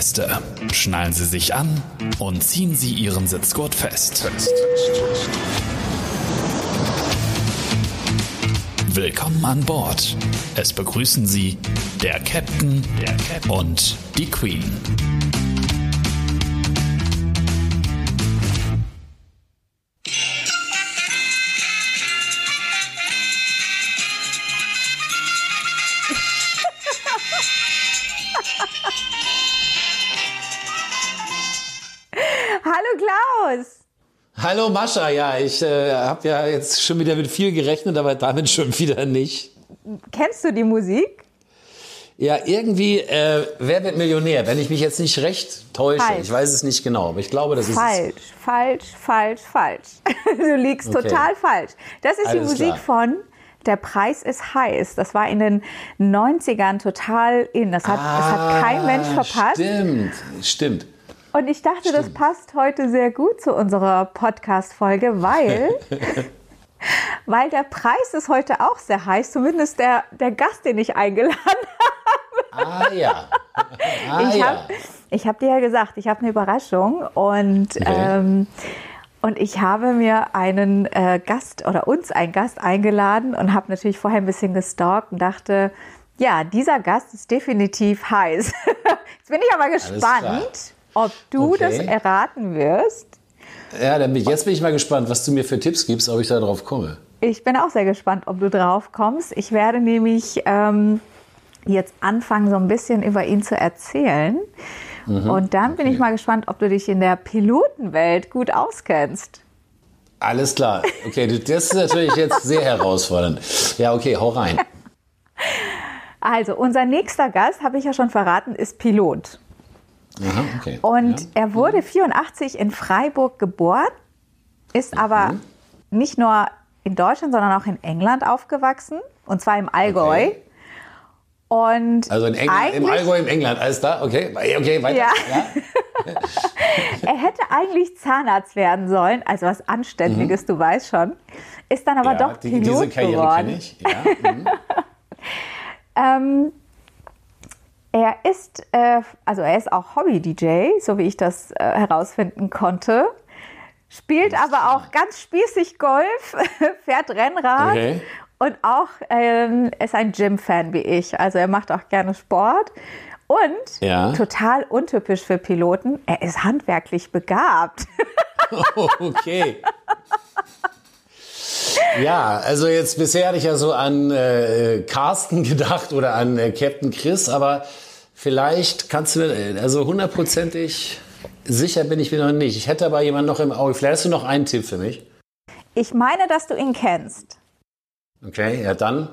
Fluggäste, schnallen Sie sich an und ziehen Sie Ihren Sitzgurt fest. Willkommen an Bord. Es begrüßen Sie der Captain, der Captain und die Queen. Hallo Mascha, ja, ich äh, habe ja jetzt schon wieder mit viel gerechnet, aber damit schon wieder nicht. Kennst du die Musik? Ja, irgendwie, äh, wer wird Millionär? Wenn ich mich jetzt nicht recht täusche, falsch. ich weiß es nicht genau, aber ich glaube, das falsch, ist es. Falsch, falsch, falsch, falsch. Du liegst okay. total falsch. Das ist Alles die Musik klar. von der Preis ist heiß. Das war in den 90ern total in. Das hat, ah, das hat kein Mensch verpasst. Stimmt, stimmt. Und ich dachte, Stimmt. das passt heute sehr gut zu unserer Podcast-Folge, weil, weil der Preis ist heute auch sehr heiß, zumindest der, der Gast, den ich eingeladen habe. Ah ja. Ah, ich habe ja. hab dir ja gesagt, ich habe eine Überraschung und, okay. ähm, und ich habe mir einen äh, Gast oder uns einen Gast eingeladen und habe natürlich vorher ein bisschen gestalkt und dachte, ja, dieser Gast ist definitiv heiß. Jetzt bin ich aber gespannt ob du okay. das erraten wirst. Ja, dann bin, jetzt bin ich mal gespannt, was du mir für Tipps gibst, ob ich da drauf komme. Ich bin auch sehr gespannt, ob du drauf kommst. Ich werde nämlich ähm, jetzt anfangen, so ein bisschen über ihn zu erzählen. Mhm, Und dann okay. bin ich mal gespannt, ob du dich in der Pilotenwelt gut auskennst. Alles klar. Okay, das ist natürlich jetzt sehr herausfordernd. Ja, okay, hau rein. Also, unser nächster Gast, habe ich ja schon verraten, ist Pilot. Aha, okay. Und ja. er wurde 84 in Freiburg geboren, ist aber mhm. nicht nur in Deutschland, sondern auch in England aufgewachsen, und zwar im Allgäu. Okay. Und also in England, im Allgäu in England, alles da? Okay, okay, weiter. Ja. ja. er hätte eigentlich Zahnarzt werden sollen, also was Anständiges, mhm. du weißt schon. Ist dann aber ja, doch die, Pilot diese Karriere geworden. Ich. Ja. Mhm. ähm, er ist, äh, also er ist auch Hobby-DJ, so wie ich das äh, herausfinden konnte. Spielt aber auch ganz spießig Golf, fährt Rennrad okay. und auch ähm, ist ein Gym-Fan wie ich. Also er macht auch gerne Sport. Und ja. total untypisch für Piloten, er ist handwerklich begabt. okay. Ja, also jetzt bisher hatte ich ja so an äh, Carsten gedacht oder an äh, Captain Chris, aber vielleicht kannst du, also hundertprozentig sicher bin ich mir noch nicht. Ich hätte aber jemanden noch im Auge. Vielleicht hast du noch einen Tipp für mich. Ich meine, dass du ihn kennst. Okay, ja dann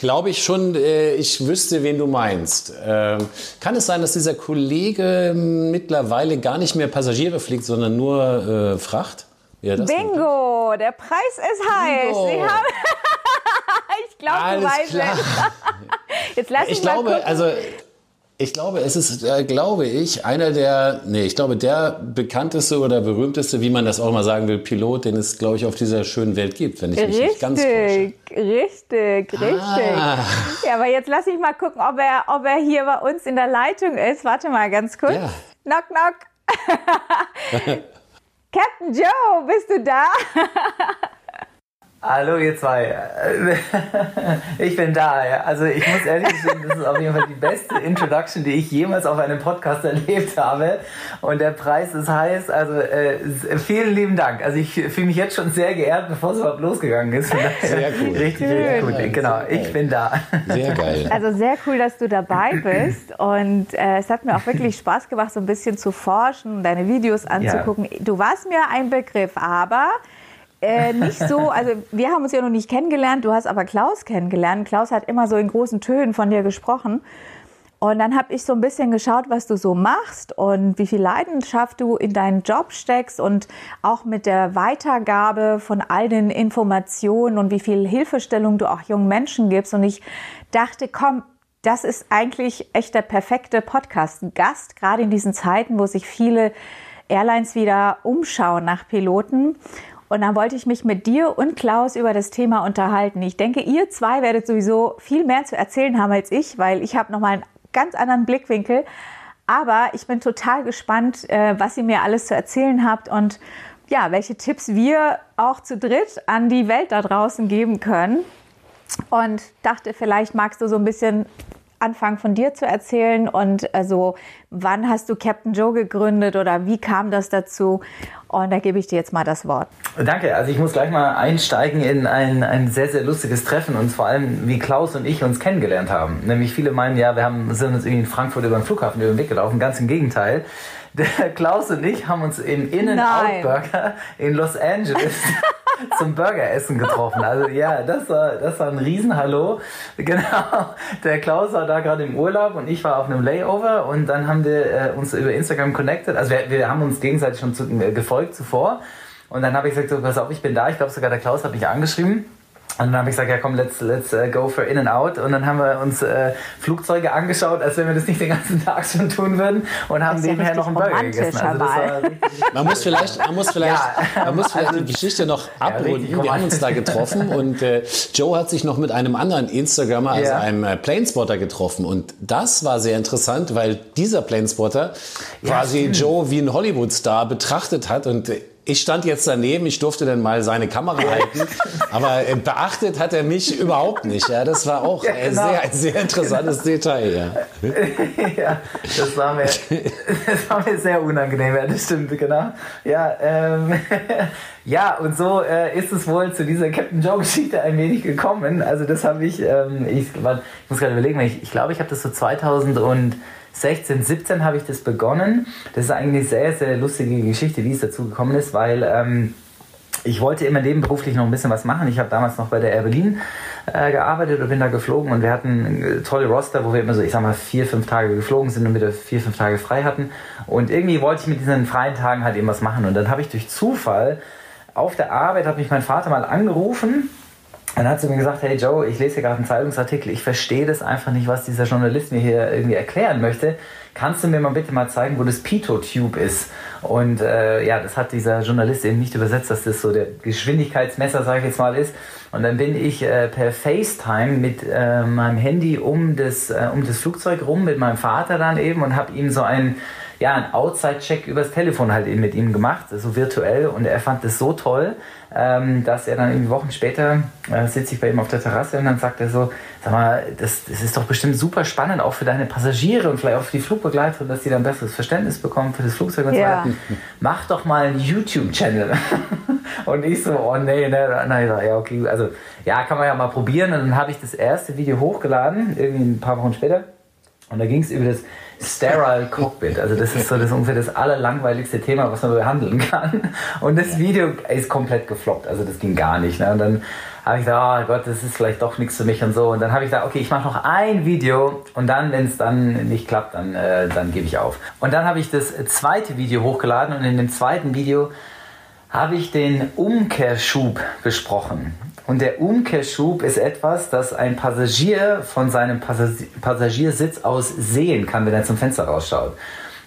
glaube ich schon, äh, ich wüsste, wen du meinst. Ähm, kann es sein, dass dieser Kollege mittlerweile gar nicht mehr Passagiere fliegt, sondern nur äh, Fracht? Ja, Bingo, der Preis ist heiß. Sie haben ich glaube, du weißt es. Jetzt lass ich glaube, gucken. also ich glaube, es ist, äh, glaube ich, einer der, nee, ich glaube, der bekannteste oder berühmteste, wie man das auch mal sagen will, Pilot, den es, glaube ich, auf dieser schönen Welt gibt, wenn ich mich nicht ganz täusche. Richtig, richtig, ah. Ja, aber jetzt lass ich mal gucken, ob er, ob er hier bei uns in der Leitung ist. Warte mal ganz kurz. Ja. Knock, knock. Captain Joe, bist du da? Hallo ihr zwei. Ich bin da. Also ich muss ehrlich sagen, das ist auf jeden Fall die beste Introduction, die ich jemals auf einem Podcast erlebt habe. Und der Preis ist heiß. Also äh, vielen lieben Dank. Also ich fühle mich jetzt schon sehr geehrt, bevor es überhaupt losgegangen ist. Sehr cool. Richtig, richtig gut. Genau, ich bin da. Sehr geil. Also sehr cool, dass du dabei bist. Und äh, es hat mir auch wirklich Spaß gemacht, so ein bisschen zu forschen, deine Videos anzugucken. Ja. Du warst mir ein Begriff, aber äh, nicht so, also wir haben uns ja noch nicht kennengelernt, du hast aber Klaus kennengelernt. Klaus hat immer so in großen Tönen von dir gesprochen. Und dann habe ich so ein bisschen geschaut, was du so machst und wie viel Leidenschaft du in deinen Job steckst und auch mit der Weitergabe von all den Informationen und wie viel Hilfestellung du auch jungen Menschen gibst. Und ich dachte, komm, das ist eigentlich echt der perfekte Podcast-Gast, gerade in diesen Zeiten, wo sich viele Airlines wieder umschauen nach Piloten. Und dann wollte ich mich mit dir und Klaus über das Thema unterhalten. Ich denke, ihr zwei werdet sowieso viel mehr zu erzählen haben als ich, weil ich habe nochmal einen ganz anderen Blickwinkel. Aber ich bin total gespannt, äh, was ihr mir alles zu erzählen habt und ja, welche Tipps wir auch zu dritt an die Welt da draußen geben können. Und dachte, vielleicht magst du so ein bisschen anfangen von dir zu erzählen und also wann hast du Captain Joe gegründet oder wie kam das dazu? Und da gebe ich dir jetzt mal das Wort. Danke. Also ich muss gleich mal einsteigen in ein, ein sehr, sehr lustiges Treffen und vor allem, wie Klaus und ich uns kennengelernt haben. Nämlich viele meinen ja, wir haben, sind uns irgendwie in Frankfurt über den Flughafen über den Weg gelaufen. Ganz im Gegenteil. Der Klaus und ich haben uns im In-N-Out-Burger in Los Angeles zum Burgeressen getroffen. Also ja, das war, das war ein Riesenhallo. Genau. Der Klaus war da gerade im Urlaub und ich war auf einem Layover und dann haben wir äh, uns über Instagram connected. Also wir, wir haben uns gegenseitig schon zu, äh, gefolgt zuvor. Und dann habe ich gesagt, so, pass auf, ich bin da. Ich glaube sogar der Klaus hat mich angeschrieben. Und dann habe ich gesagt, ja komm, let's, let's uh, go for in and out. Und dann haben wir uns äh, Flugzeuge angeschaut, als wenn wir das nicht den ganzen Tag schon tun würden. Und haben nebenher ja noch einen Burger gegessen. Also man muss vielleicht, man muss vielleicht, ja, man muss vielleicht also, die Geschichte noch abrunden. Ja, wir haben uns da getroffen und äh, Joe hat sich noch mit einem anderen Instagrammer, also einem äh, Planespotter getroffen. Und das war sehr interessant, weil dieser Planespotter quasi Joe wie ein Hollywood-Star betrachtet hat und ich stand jetzt daneben, ich durfte dann mal seine Kamera halten, aber äh, beachtet hat er mich überhaupt nicht. Ja, das war auch ja, genau. sehr, ein sehr interessantes Detail. Ja. ja, das war, mir, das war mir sehr unangenehm, ja, das stimmt, genau. Ja, ähm, ja und so äh, ist es wohl zu dieser Captain Joe-Geschichte ein wenig gekommen. Also das habe ich, ähm, ich, ich, muss gerade überlegen, ich, ich glaube, ich habe das so 2000 und 16, 17 habe ich das begonnen. Das ist eigentlich eine sehr, sehr lustige Geschichte, wie es dazu gekommen ist, weil ähm, ich wollte immer nebenberuflich noch ein bisschen was machen. Ich habe damals noch bei der Air Berlin äh, gearbeitet und bin da geflogen und wir hatten äh, tolle Roster, wo wir immer so, ich sag mal, vier, fünf Tage geflogen sind und wieder vier, fünf Tage frei hatten. Und irgendwie wollte ich mit diesen freien Tagen halt eben was machen. Und dann habe ich durch Zufall auf der Arbeit, hat mich mein Vater mal angerufen dann hat sie mir gesagt, hey Joe, ich lese hier gerade einen Zeitungsartikel, ich verstehe das einfach nicht, was dieser Journalist mir hier irgendwie erklären möchte. Kannst du mir mal bitte mal zeigen, wo das Pitot-Tube ist? Und äh, ja, das hat dieser Journalist eben nicht übersetzt, dass das so der Geschwindigkeitsmesser, sage ich jetzt mal, ist. Und dann bin ich äh, per FaceTime mit äh, meinem Handy um das, äh, um das Flugzeug rum, mit meinem Vater dann eben und habe ihm so ein ja, einen Outside-Check übers Telefon halt eben mit ihm gemacht, so virtuell. Und er fand das so toll, ähm, dass er dann irgendwie Wochen später äh, sitze ich bei ihm auf der Terrasse und dann sagt er so, sag mal, das, das ist doch bestimmt super spannend, auch für deine Passagiere und vielleicht auch für die Flugbegleiter, dass die dann besseres Verständnis bekommen für das Flugzeug und so weiter. Mach doch mal einen YouTube-Channel. und ich so, oh nee, ne, nein, ja, okay, also ja, kann man ja mal probieren. Und dann habe ich das erste Video hochgeladen, irgendwie ein paar Wochen später. Und da ging es über das Sterile Cockpit. Also das ist so das ungefähr das allerlangweiligste Thema, was man behandeln kann. Und das Video ist komplett gefloppt. Also das ging gar nicht. Ne? Und dann habe ich gesagt, oh Gott, das ist vielleicht doch nichts für mich und so. Und dann habe ich gesagt, okay, ich mache noch ein Video und dann, wenn es dann nicht klappt, dann, äh, dann gebe ich auf. Und dann habe ich das zweite Video hochgeladen und in dem zweiten Video habe ich den Umkehrschub besprochen. Und der Umkehrschub ist etwas, das ein Passagier von seinem Passagiersitz aus sehen kann, wenn er zum Fenster rausschaut.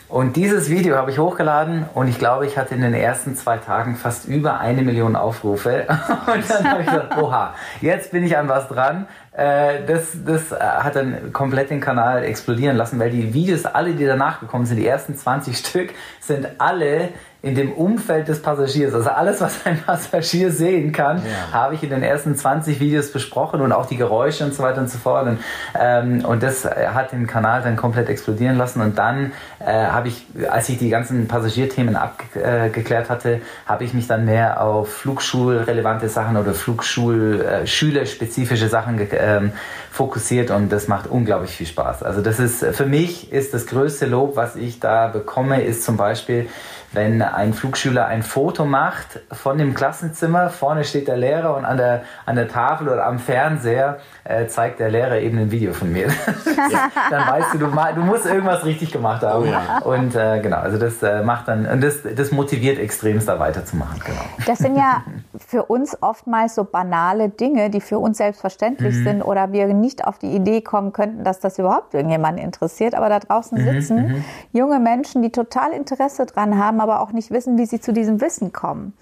Und dieses Video habe ich hochgeladen und ich glaube, ich hatte in den ersten zwei Tagen fast über eine Million Aufrufe. Und dann habe ich gesagt, oha, jetzt bin ich an was dran. Äh, das, das äh, hat dann komplett den Kanal explodieren lassen, weil die Videos, alle, die danach gekommen sind, die ersten 20 Stück, sind alle in dem Umfeld des Passagiers. Also alles, was ein Passagier sehen kann, ja. habe ich in den ersten 20 Videos besprochen und auch die Geräusche und so weiter und so fort. Und, ähm, und das hat den Kanal dann komplett explodieren lassen. Und dann äh, habe ich, als ich die ganzen Passagierthemen abgeklärt hatte, habe ich mich dann mehr auf Flugschulrelevante Sachen oder Flugschul-Schülerspezifische äh, Sachen ähm, fokussiert und das macht unglaublich viel Spaß. Also das ist, für mich ist das größte Lob, was ich da bekomme, ist zum Beispiel, wenn ein Flugschüler ein Foto macht von dem Klassenzimmer, vorne steht der Lehrer und an der, an der Tafel oder am Fernseher äh, zeigt der Lehrer eben ein Video von mir. dann weißt du, du, du, musst irgendwas richtig gemacht haben. Oh ja. Und äh, genau, also das äh, macht dann, und das, das motiviert extremst da weiterzumachen. Genau. Das sind ja für uns oftmals so banale Dinge, die für uns selbstverständlich mhm. sind oder wir nicht auf die Idee kommen könnten, dass das überhaupt irgendjemanden interessiert. Aber da draußen mhm, sitzen mhm. junge Menschen, die total Interesse dran haben, aber auch nicht wissen, wie sie zu diesem Wissen kommen.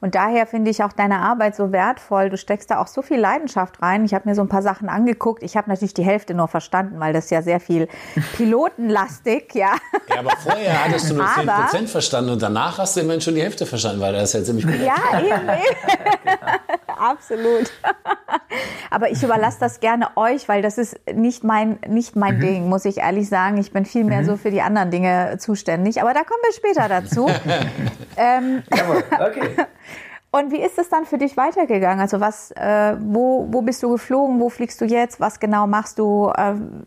Und daher finde ich auch deine Arbeit so wertvoll. Du steckst da auch so viel Leidenschaft rein. Ich habe mir so ein paar Sachen angeguckt. Ich habe natürlich die Hälfte nur verstanden, weil das ja sehr viel pilotenlastig, ja. Ja, aber vorher hattest du nur zehn Prozent verstanden und danach hast du immerhin schon die Hälfte verstanden, weil das ist ja ziemlich gut. Ja, eben, eben. Absolut. aber ich überlasse das gerne euch, weil das ist nicht mein, nicht mein mhm. Ding, muss ich ehrlich sagen. Ich bin viel mehr mhm. so für die anderen Dinge zuständig. Aber da kommen wir später dazu. ähm, Jawohl, okay. Und wie ist es dann für dich weitergegangen? Also was, äh, wo, wo bist du geflogen? Wo fliegst du jetzt? Was genau machst du? Ähm,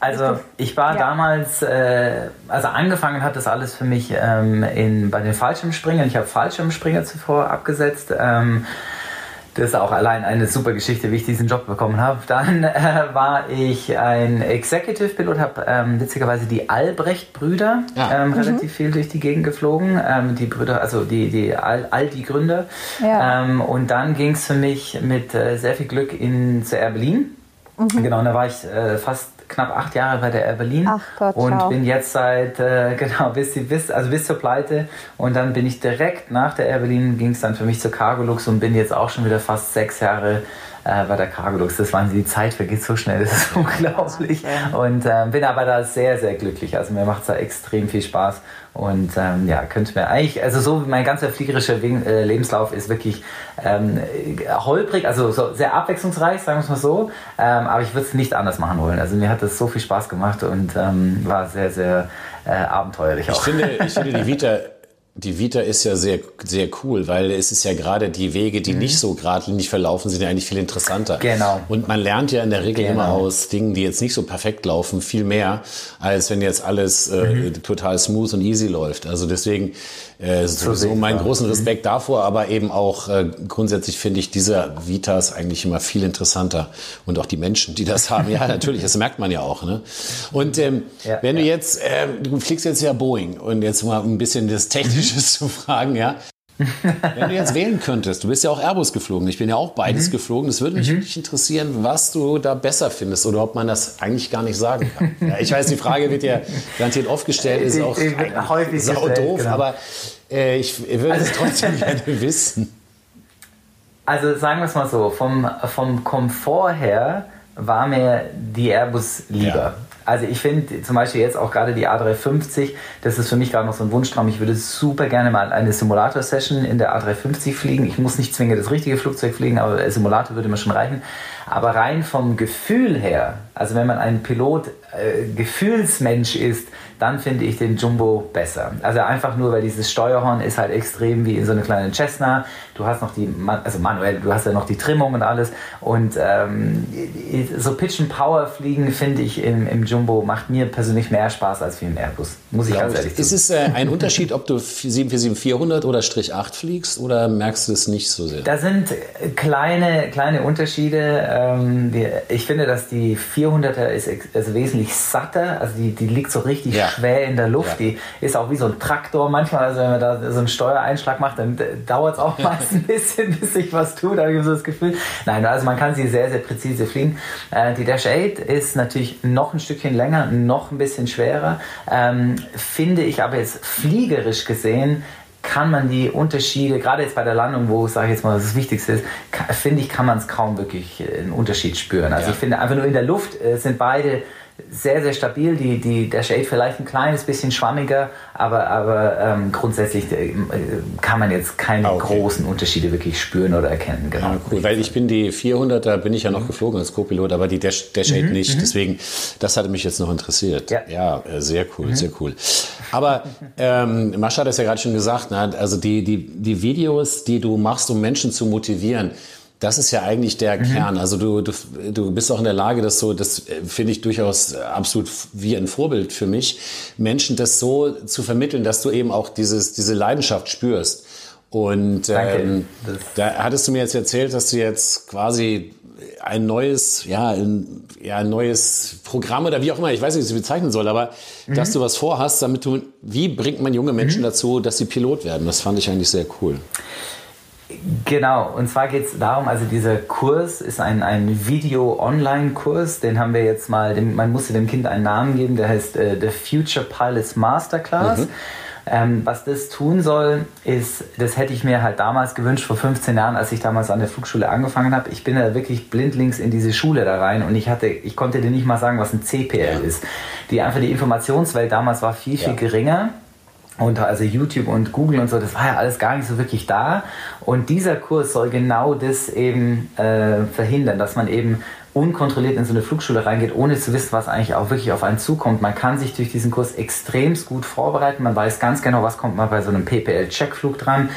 also ich war ja. damals, äh, also angefangen hat das alles für mich ähm, in, bei den Fallschirmspringern. Ich habe Fallschirmspringer zuvor abgesetzt. Ähm, das ist auch allein eine super Geschichte, wie ich diesen Job bekommen habe. Dann äh, war ich ein Executive-Pilot, habe ähm, witzigerweise die Albrecht-Brüder ja. ähm, mhm. relativ viel durch die Gegend geflogen. Ähm, die Brüder, also die, die Al Aldi-Gründer. Ja. Ähm, und dann ging es für mich mit äh, sehr viel Glück in, zu Air Berlin. Mhm. Genau, und da war ich äh, fast knapp acht Jahre bei der Air Berlin Ach Gott, und ciao. bin jetzt seit äh, genau bis, bis also bis zur Pleite und dann bin ich direkt nach der Air Berlin ging es dann für mich zur Cargolux und bin jetzt auch schon wieder fast sechs Jahre äh, bei der Cargolux. Das waren die Zeit vergeht so schnell, das ist unglaublich. Und äh, bin aber da sehr, sehr glücklich. Also mir macht es da extrem viel Spaß. Und ähm, ja, könnte mir eigentlich, also so mein ganzer fliegerischer äh, Lebenslauf ist wirklich ähm, holprig, also so sehr abwechslungsreich, sagen wir es mal so. Ähm, aber ich würde es nicht anders machen wollen. Also mir hat das so viel Spaß gemacht und ähm, war sehr, sehr äh, abenteuerlich auch. Ich finde, ich finde die Vita die Vita ist ja sehr, sehr cool, weil es ist ja gerade die Wege, die mhm. nicht so geradlinig verlaufen, sind ja eigentlich viel interessanter. Genau. Und man lernt ja in der Regel genau. immer aus Dingen, die jetzt nicht so perfekt laufen, viel mehr, als wenn jetzt alles äh, mhm. total smooth und easy läuft. Also deswegen äh, sowieso meinen großen mhm. Respekt mhm. davor, aber eben auch äh, grundsätzlich finde ich diese Vitas eigentlich immer viel interessanter und auch die Menschen, die das haben. Ja, natürlich, das merkt man ja auch. Ne? Und ähm, ja, wenn ja. du jetzt, äh, du fliegst jetzt ja Boeing und jetzt mal ein bisschen das Technische zu fragen, ja. Wenn du jetzt wählen könntest, du bist ja auch Airbus geflogen, ich bin ja auch beides mhm. geflogen, es würde mich mhm. wirklich interessieren, was du da besser findest oder ob man das eigentlich gar nicht sagen kann. Ja, ich weiß, die Frage wird ja garantiert oft gestellt, ist auch häufig sau gestellt, doof, genau. aber äh, ich, ich würde also, es trotzdem gerne wissen. Also sagen wir es mal so, vom, vom Komfort her war mir die Airbus lieber. Ja. Also ich finde zum Beispiel jetzt auch gerade die A350, das ist für mich gerade noch so ein Wunschtraum. Ich würde super gerne mal eine Simulator-Session in der A350 fliegen. Ich muss nicht zwingend das richtige Flugzeug fliegen, aber Simulator würde mir schon reichen. Aber rein vom Gefühl her, also wenn man ein Pilot äh, Gefühlsmensch ist, dann finde ich den Jumbo besser. Also einfach nur, weil dieses Steuerhorn ist halt extrem wie in so einer kleinen Cessna. Du hast noch die, also manuell, du hast ja noch die Trimmung und alles. Und ähm, so Pitch and Power fliegen finde ich im, im Jumbo macht mir persönlich mehr Spaß als wie im Airbus. Muss ich ja, ganz ehrlich sagen. Ist es äh, ein Unterschied, ob du 747-400 oder Strich 8 fliegst oder merkst du es nicht so sehr? Da sind kleine, kleine Unterschiede. Ähm, ich finde, dass die 400er ist also wesentlich satter, also die, die liegt so richtig ja. Schwer in der Luft. Ja. Die ist auch wie so ein Traktor manchmal, also wenn man da so einen Steuereinschlag macht, dann dauert es auch meist ein bisschen, bis sich was tut, da habe ich so das Gefühl. Nein, also man kann sie sehr, sehr präzise fliegen. Äh, die Dash 8 ist natürlich noch ein Stückchen länger, noch ein bisschen schwerer. Ähm, finde ich aber jetzt fliegerisch gesehen kann man die Unterschiede, gerade jetzt bei der Landung, wo, sage ich jetzt mal, das Wichtigste ist, finde ich, kann man es kaum wirklich äh, einen Unterschied spüren. Also ja. ich finde einfach nur in der Luft äh, sind beide sehr, sehr stabil. Die, die, der Shade vielleicht ein kleines bisschen schwammiger, aber, aber ähm, grundsätzlich äh, kann man jetzt keine okay. großen Unterschiede wirklich spüren oder erkennen. Genau. Ja, cool. Weil ich bin die 400er, bin ich ja noch mhm. geflogen als Co-Pilot, aber die Dash, Dash mhm. nicht. Mhm. Deswegen, das hatte mich jetzt noch interessiert. Ja, ja äh, sehr cool, mhm. sehr cool. Aber ähm, Mascha hat es ja gerade schon gesagt, ne? also die, die, die Videos, die du machst, um Menschen zu motivieren, das ist ja eigentlich der mhm. Kern. Also du, du, du bist auch in der Lage, das so, das äh, finde ich durchaus absolut wie ein Vorbild für mich, Menschen das so zu vermitteln, dass du eben auch dieses, diese Leidenschaft spürst. Und ähm, da hattest du mir jetzt erzählt, dass du jetzt quasi ein neues, ja, ein, ja, ein neues Programm oder wie auch immer, ich weiß nicht, wie ich es bezeichnen soll, aber mhm. dass du was vorhast, damit du, wie bringt man junge Menschen mhm. dazu, dass sie Pilot werden? Das fand ich eigentlich sehr cool. Genau, und zwar geht es darum, also dieser Kurs ist ein, ein Video-Online-Kurs, den haben wir jetzt mal, dem, man musste dem Kind einen Namen geben, der heißt äh, The Future Pilots Masterclass. Mhm. Ähm, was das tun soll, ist, das hätte ich mir halt damals gewünscht, vor 15 Jahren, als ich damals an der Flugschule angefangen habe. Ich bin da wirklich blindlings in diese Schule da rein und ich hatte, ich konnte dir nicht mal sagen, was ein CPL ist. Die einfach die Informationswelt damals war viel, viel ja. geringer. Und also YouTube und Google und so, das war ja alles gar nicht so wirklich da. Und dieser Kurs soll genau das eben äh, verhindern, dass man eben unkontrolliert in so eine Flugschule reingeht, ohne zu wissen, was eigentlich auch wirklich auf einen zukommt. Man kann sich durch diesen Kurs extremst gut vorbereiten. Man weiß ganz genau, was kommt mal bei so einem PPL-Checkflug dran.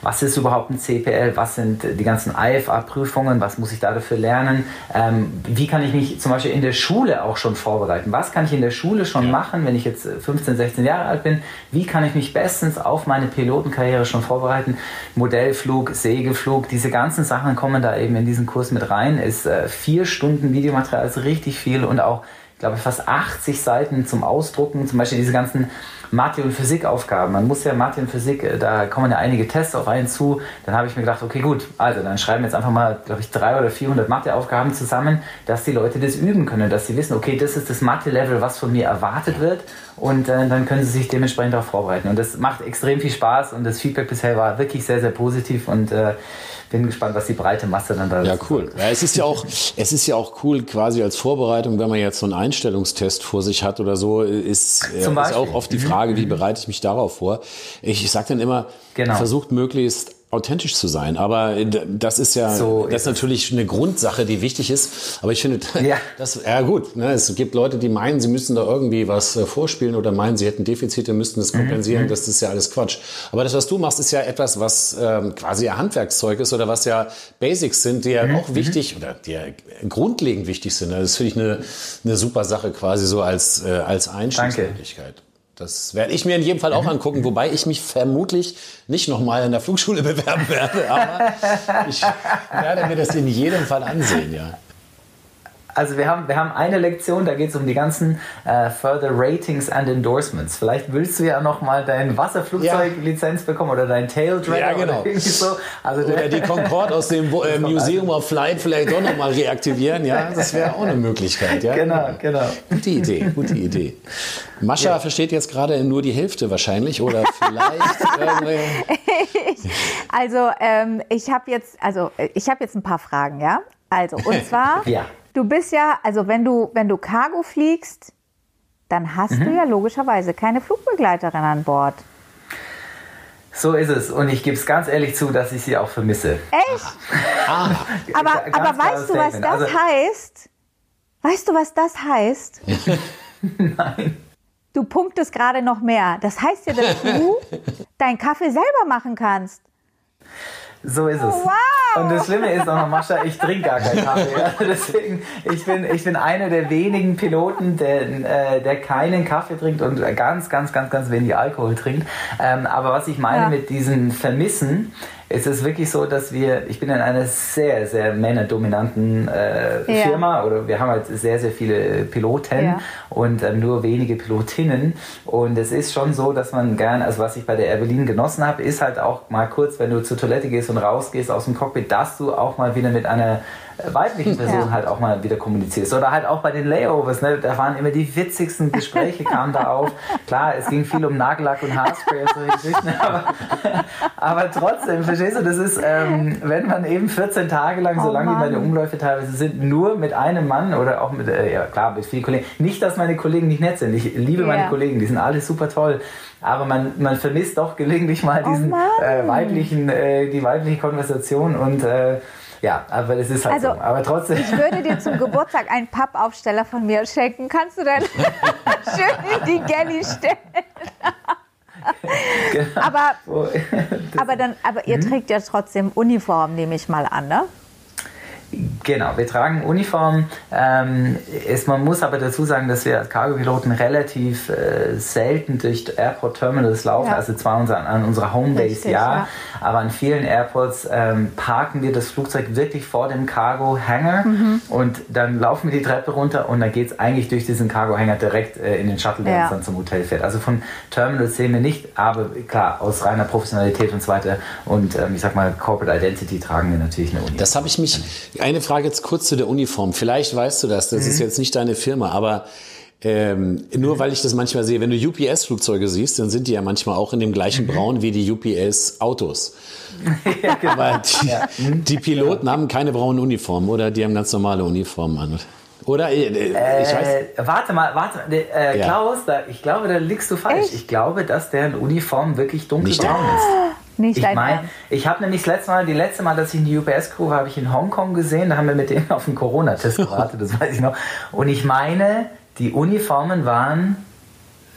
Was ist überhaupt ein CPL? Was sind die ganzen IFA-Prüfungen? Was muss ich da dafür lernen? Ähm, wie kann ich mich zum Beispiel in der Schule auch schon vorbereiten? Was kann ich in der Schule schon ja. machen, wenn ich jetzt 15, 16 Jahre alt bin? Wie kann ich mich bestens auf meine Pilotenkarriere schon vorbereiten? Modellflug, Segelflug, diese ganzen Sachen kommen da eben in diesen Kurs mit rein. Ist äh, vier Stunden Stunden Videomaterial ist richtig viel und auch, ich glaube, fast 80 Seiten zum Ausdrucken, zum Beispiel diese ganzen Mathe- und Physikaufgaben. Man muss ja Mathe und Physik, äh, da kommen ja einige Tests auf einen zu. Dann habe ich mir gedacht, okay, gut, also dann schreiben wir jetzt einfach mal, glaube ich, drei oder 400 Matheaufgaben zusammen, dass die Leute das üben können, dass sie wissen, okay, das ist das Mathe-Level, was von mir erwartet wird und äh, dann können sie sich dementsprechend darauf vorbereiten. Und das macht extrem viel Spaß und das Feedback bisher war wirklich sehr, sehr positiv und äh, bin gespannt, was die breite Masse dann da Ja, cool. Ja, es ist ja auch, es ist ja auch cool, quasi als Vorbereitung, wenn man jetzt so einen Einstellungstest vor sich hat oder so, ist, äh, ist auch oft die mhm. Frage, wie bereite ich mich darauf vor? Ich, ich sage dann immer, genau. versucht möglichst authentisch zu sein. Aber das ist ja so das ist natürlich eine Grundsache, die wichtig ist. Aber ich finde, ja, das, ja gut, ne, es gibt Leute, die meinen, sie müssen da irgendwie was äh, vorspielen oder meinen, sie hätten Defizite, müssten das mhm, kompensieren. Mhm. Das ist ja alles Quatsch. Aber das, was du machst, ist ja etwas, was ähm, quasi ein Handwerkszeug ist oder was ja Basics sind, die ja mhm. auch wichtig oder die ja grundlegend wichtig sind. Das finde ich eine, eine super Sache quasi so als, äh, als Einstiegsmöglichkeit. Danke. Das werde ich mir in jedem Fall auch mhm. angucken, wobei ich mich vermutlich nicht nochmal in der Flugschule bewerben werde, aber ich werde mir das in jedem Fall ansehen, ja. Also wir haben, wir haben eine Lektion, da geht es um die ganzen äh, Further Ratings and Endorsements. Vielleicht willst du ja noch mal dein Wasserflugzeug-Lizenz ja. bekommen oder dein Taildragger ja, genau. oder so. Also oder die Concorde aus dem äh, Museum of Flight vielleicht doch noch mal reaktivieren. Ja, das wäre auch eine Möglichkeit. Ja? Genau, genau. Gute Idee, gute Idee. Mascha ja. versteht jetzt gerade nur die Hälfte wahrscheinlich oder vielleicht. also ähm, ich habe jetzt, also ich habe jetzt ein paar Fragen, ja. Also und zwar. ja. Du bist ja, also wenn du, wenn du Cargo fliegst, dann hast mhm. du ja logischerweise keine Flugbegleiterin an Bord. So ist es. Und ich gebe es ganz ehrlich zu, dass ich sie auch vermisse. Echt? Ah. aber, aber weißt du, was das also, heißt? Weißt du, was das heißt? Nein. Du punktest gerade noch mehr. Das heißt ja, dass du deinen Kaffee selber machen kannst. So ist es. Oh, wow. Und das Schlimme ist auch noch, Mascha, ich trinke gar keinen Kaffee. Deswegen, ich bin, ich bin einer der wenigen Piloten, der, äh, der keinen Kaffee trinkt und ganz, ganz, ganz, ganz wenig Alkohol trinkt. Ähm, aber was ich meine ja. mit diesen Vermissen, es ist wirklich so, dass wir, ich bin in einer sehr, sehr männerdominanten äh, ja. Firma oder wir haben halt sehr, sehr viele Piloten ja. Und äh, nur wenige Pilotinnen. Und es ist schon so, dass man gern, also was ich bei der Air Berlin genossen habe, ist halt auch mal kurz, wenn du zur Toilette gehst und rausgehst aus dem Cockpit, dass du auch mal wieder mit einer weiblichen Person ja. halt auch mal wieder kommunizierst. Oder halt auch bei den Layovers, ne? da waren immer die witzigsten Gespräche, kamen da auf. Klar, es ging viel um Nagellack und Haarspray, so richtig, aber, aber trotzdem, verstehst du, das ist, ähm, wenn man eben 14 Tage lang, so oh lange wie meine Umläufe teilweise sind, nur mit einem Mann oder auch mit, äh, ja klar, mit vielen Kollegen. Nicht, dass meine Kollegen nicht nett sind. Ich liebe yeah. meine Kollegen, die sind alle super toll. Aber man, man vermisst doch gelegentlich mal oh diesen oh äh, weiblichen, äh, die weibliche Konversation und äh, ja, aber es ist halt also, so. Aber trotzdem. Ich würde dir zum Geburtstag einen Pappaufsteller von mir schenken. Kannst du dann schön in die Galley stellen? genau. aber, aber, dann, aber ihr hm? trägt ja trotzdem Uniform, nehme ich mal an, ne? Genau, wir tragen Uniform. Ähm, ist, man muss aber dazu sagen, dass wir als Cargo-Piloten relativ äh, selten durch Airport-Terminals laufen. Ja. Also zwar unser, an unserer Homebase ja, ja, aber an vielen Airports ähm, parken wir das Flugzeug wirklich vor dem Cargo-Hangar mhm. und dann laufen wir die Treppe runter und dann geht es eigentlich durch diesen Cargo-Hangar direkt äh, in den Shuttle, der ja. uns dann zum Hotel fährt. Also von Terminals sehen wir nicht, aber klar, aus reiner Professionalität und so weiter und ähm, ich sag mal Corporate Identity tragen wir natürlich eine Uniform. Das habe ich mich eine Frage jetzt kurz zu der Uniform. Vielleicht weißt du das, das mhm. ist jetzt nicht deine Firma, aber Ähm, nur weil ich das manchmal sehe, wenn du UPS-Flugzeuge siehst, dann sind die ja manchmal auch in dem gleichen mhm. Braun wie die UPS-Autos. ja, genau. Aber die, ja. die Piloten haben keine braunen Uniformen oder die haben ganz normale Uniformen an. Oder? Äh, ich äh, warte mal, warte mal. Äh, Klaus, da, ich glaube, da liegst du falsch. Echt? Ich glaube, dass deren Uniform wirklich dunkelbraun ist. Nicht ich meine, ich habe nämlich das letzte Mal, die letzte Mal, dass ich in die UPS-Crew habe ich in Hongkong gesehen, da haben wir mit denen auf den Corona-Test gewartet, das weiß ich noch. Und ich meine, die Uniformen waren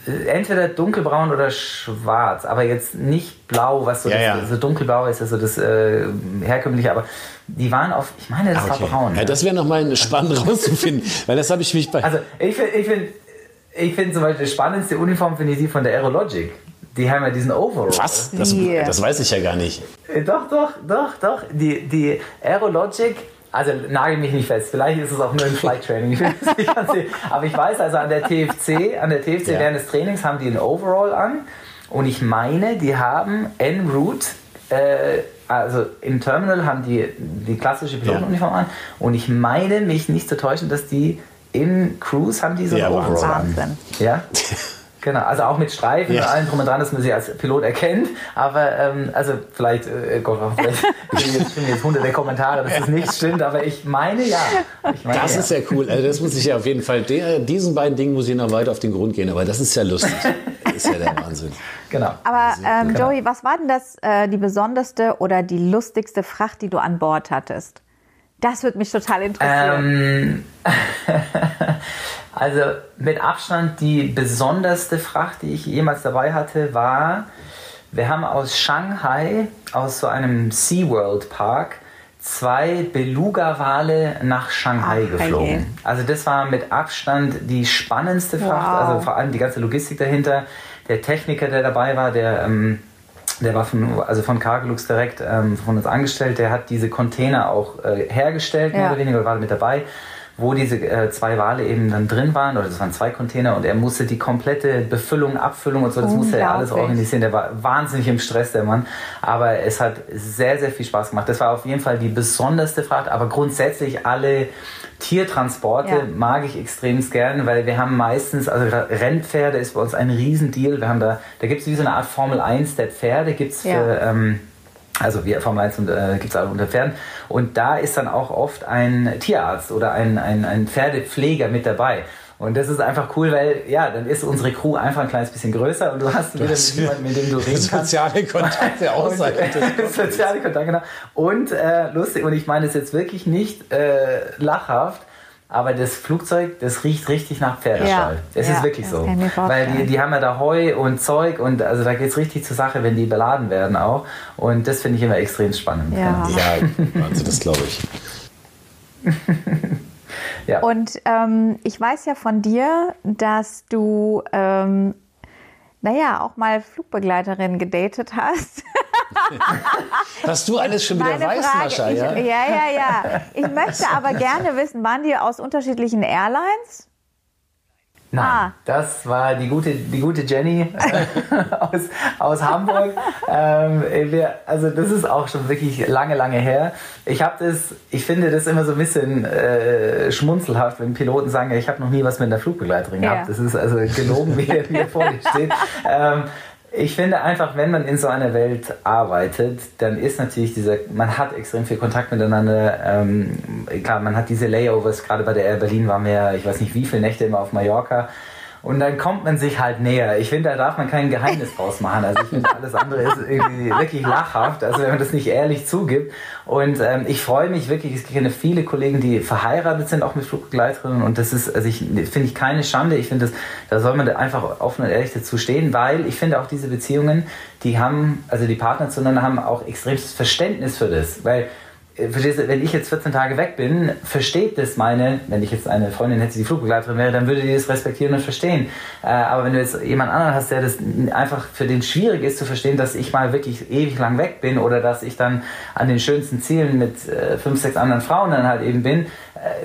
äh, entweder dunkelbraun oder schwarz, aber jetzt nicht blau, was so, ja, das, ja. so dunkelblau ist, also das äh, herkömmliche, aber die waren auf, ich meine, das okay. war braun. Ja, das wäre nochmal spannend rauszufinden, weil das habe ich mich bei. Also ich finde ich find, ich find zum Beispiel die spannendste Uniform finde ich die von der Aerologic. Die haben ja diesen Overall. Was? Das, yeah. das weiß ich ja gar nicht. Äh, doch, doch, doch, doch. Die, die Aerologic also nagel mich nicht fest. Vielleicht ist es auch nur ein Flight Training. Aber ich weiß also an der TFC, an der TFC ja. während des Trainings haben die ein Overall an. Und ich meine, die haben en route, äh, also im Terminal haben die die klassische Pilotenuniform ja. an. Und ich meine, mich nicht zu täuschen, dass die im Cruise haben die so ein ja, Overall an. Ja. Genau, also auch mit Streifen ja. und allem drum und dran, dass man sie als Pilot erkennt. Aber ähm, also vielleicht, äh, Gott, vielleicht kriegen jetzt, jetzt hunderte Kommentare, dass das nicht stimmt, aber ich meine ja. Ich meine, das ja. ist ja cool. Also das muss ich ja auf jeden Fall, der, diesen beiden Dingen muss ich noch weiter auf den Grund gehen, aber das ist ja lustig. Das ist ja der Wahnsinn. Genau. Aber ähm, genau. Joey, was war denn das äh, die besonderste oder die lustigste Fracht, die du an Bord hattest? Das würde mich total interessieren. Ähm, also mit Abstand die besonderste Fracht, die ich jemals dabei hatte, war, wir haben aus Shanghai, aus so einem SeaWorld Park, zwei Beluga-Wale nach Shanghai Ach, geflogen. Hey. Also das war mit Abstand die spannendste Fracht, wow. also vor allem die ganze Logistik dahinter. Der Techniker, der dabei war, der ähm, der war von, also von Cargolux direkt ähm, von uns angestellt, der hat diese Container auch äh, hergestellt, mehr oder weniger, war mit dabei, wo diese äh, zwei Wale eben dann drin waren, oder das waren zwei Container und er musste die komplette Befüllung, Abfüllung und so, das musste er alles organisieren. Der war wahnsinnig im Stress, der Mann. Aber es hat sehr, sehr viel Spaß gemacht. Das war auf jeden Fall die besonderste Fahrt, aber grundsätzlich alle Tiertransporte ja. mag ich extrem gern, weil wir haben meistens, also Rennpferde ist bei uns ein Riesendeal. Wir haben da, da gibt es wie so eine Art Formel 1 der Pferde, gibt es ja. ähm, also wir Formel 1 äh, gibt es auch unter Pferden. Und da ist dann auch oft ein Tierarzt oder ein, ein, ein Pferdepfleger mit dabei. Und das ist einfach cool, weil ja, dann ist unsere Crew einfach ein kleines bisschen größer und du hast wieder mit jemandem, mit dem du reden kannst. Soziale Kontakte außerhalb des Soziale Kontakte, genau. Und äh, lustig, und ich meine es jetzt wirklich nicht äh, lachhaft, aber das Flugzeug, das riecht richtig nach Pferdestall. Ja, es ja, ist wirklich so. Weil die, die haben ja da Heu und Zeug und also da geht es richtig zur Sache, wenn die beladen werden auch. Und das finde ich immer extrem spannend. Ja, ja also das glaube ich. Ja. Und ähm, ich weiß ja von dir, dass du, ähm, naja, auch mal Flugbegleiterin gedatet hast. Was du alles schon wieder weißt, Frage, Mascha, ja? Ich, ja, ja, ja. Ich möchte aber gerne wissen, waren die aus unterschiedlichen Airlines? Nein, ah. das war die gute, die gute Jenny aus, aus Hamburg. Ähm, wir, also das ist auch schon wirklich lange, lange her. Ich habe das, ich finde das immer so ein bisschen äh, schmunzelhaft, wenn Piloten sagen, ich habe noch nie was mit einer Flugbegleiterin ja. gehabt. Das ist also gelogen, wie er mir vor dir steht. Ähm, ich finde einfach, wenn man in so einer Welt arbeitet, dann ist natürlich dieser, man hat extrem viel Kontakt miteinander. Ähm, klar, man hat diese Layovers, gerade bei der Air Berlin waren wir ja, ich weiß nicht wie viele Nächte immer auf Mallorca. Und dann kommt man sich halt näher. Ich finde, da darf man kein Geheimnis draus machen. Also ich finde, alles andere ist irgendwie wirklich lachhaft, also wenn man das nicht ehrlich zugibt. Und ähm, ich freue mich wirklich, ich kenne viele Kollegen, die verheiratet sind, auch mit Flugbegleiterinnen. Und das ist, also ich finde ich keine Schande. Ich finde, da soll man einfach offen und ehrlich dazu stehen, weil ich finde auch diese Beziehungen, die haben, also die Partner zueinander haben auch extremes Verständnis für das. Weil wenn ich jetzt 14 Tage weg bin, versteht das meine, wenn ich jetzt eine Freundin hätte, die Flugbegleiterin wäre, dann würde die das respektieren und verstehen. Äh, aber wenn du jetzt jemand anderen hast, der das einfach für den schwierig ist zu verstehen, dass ich mal wirklich ewig lang weg bin oder dass ich dann an den schönsten Zielen mit äh, fünf, sechs anderen Frauen dann halt eben bin,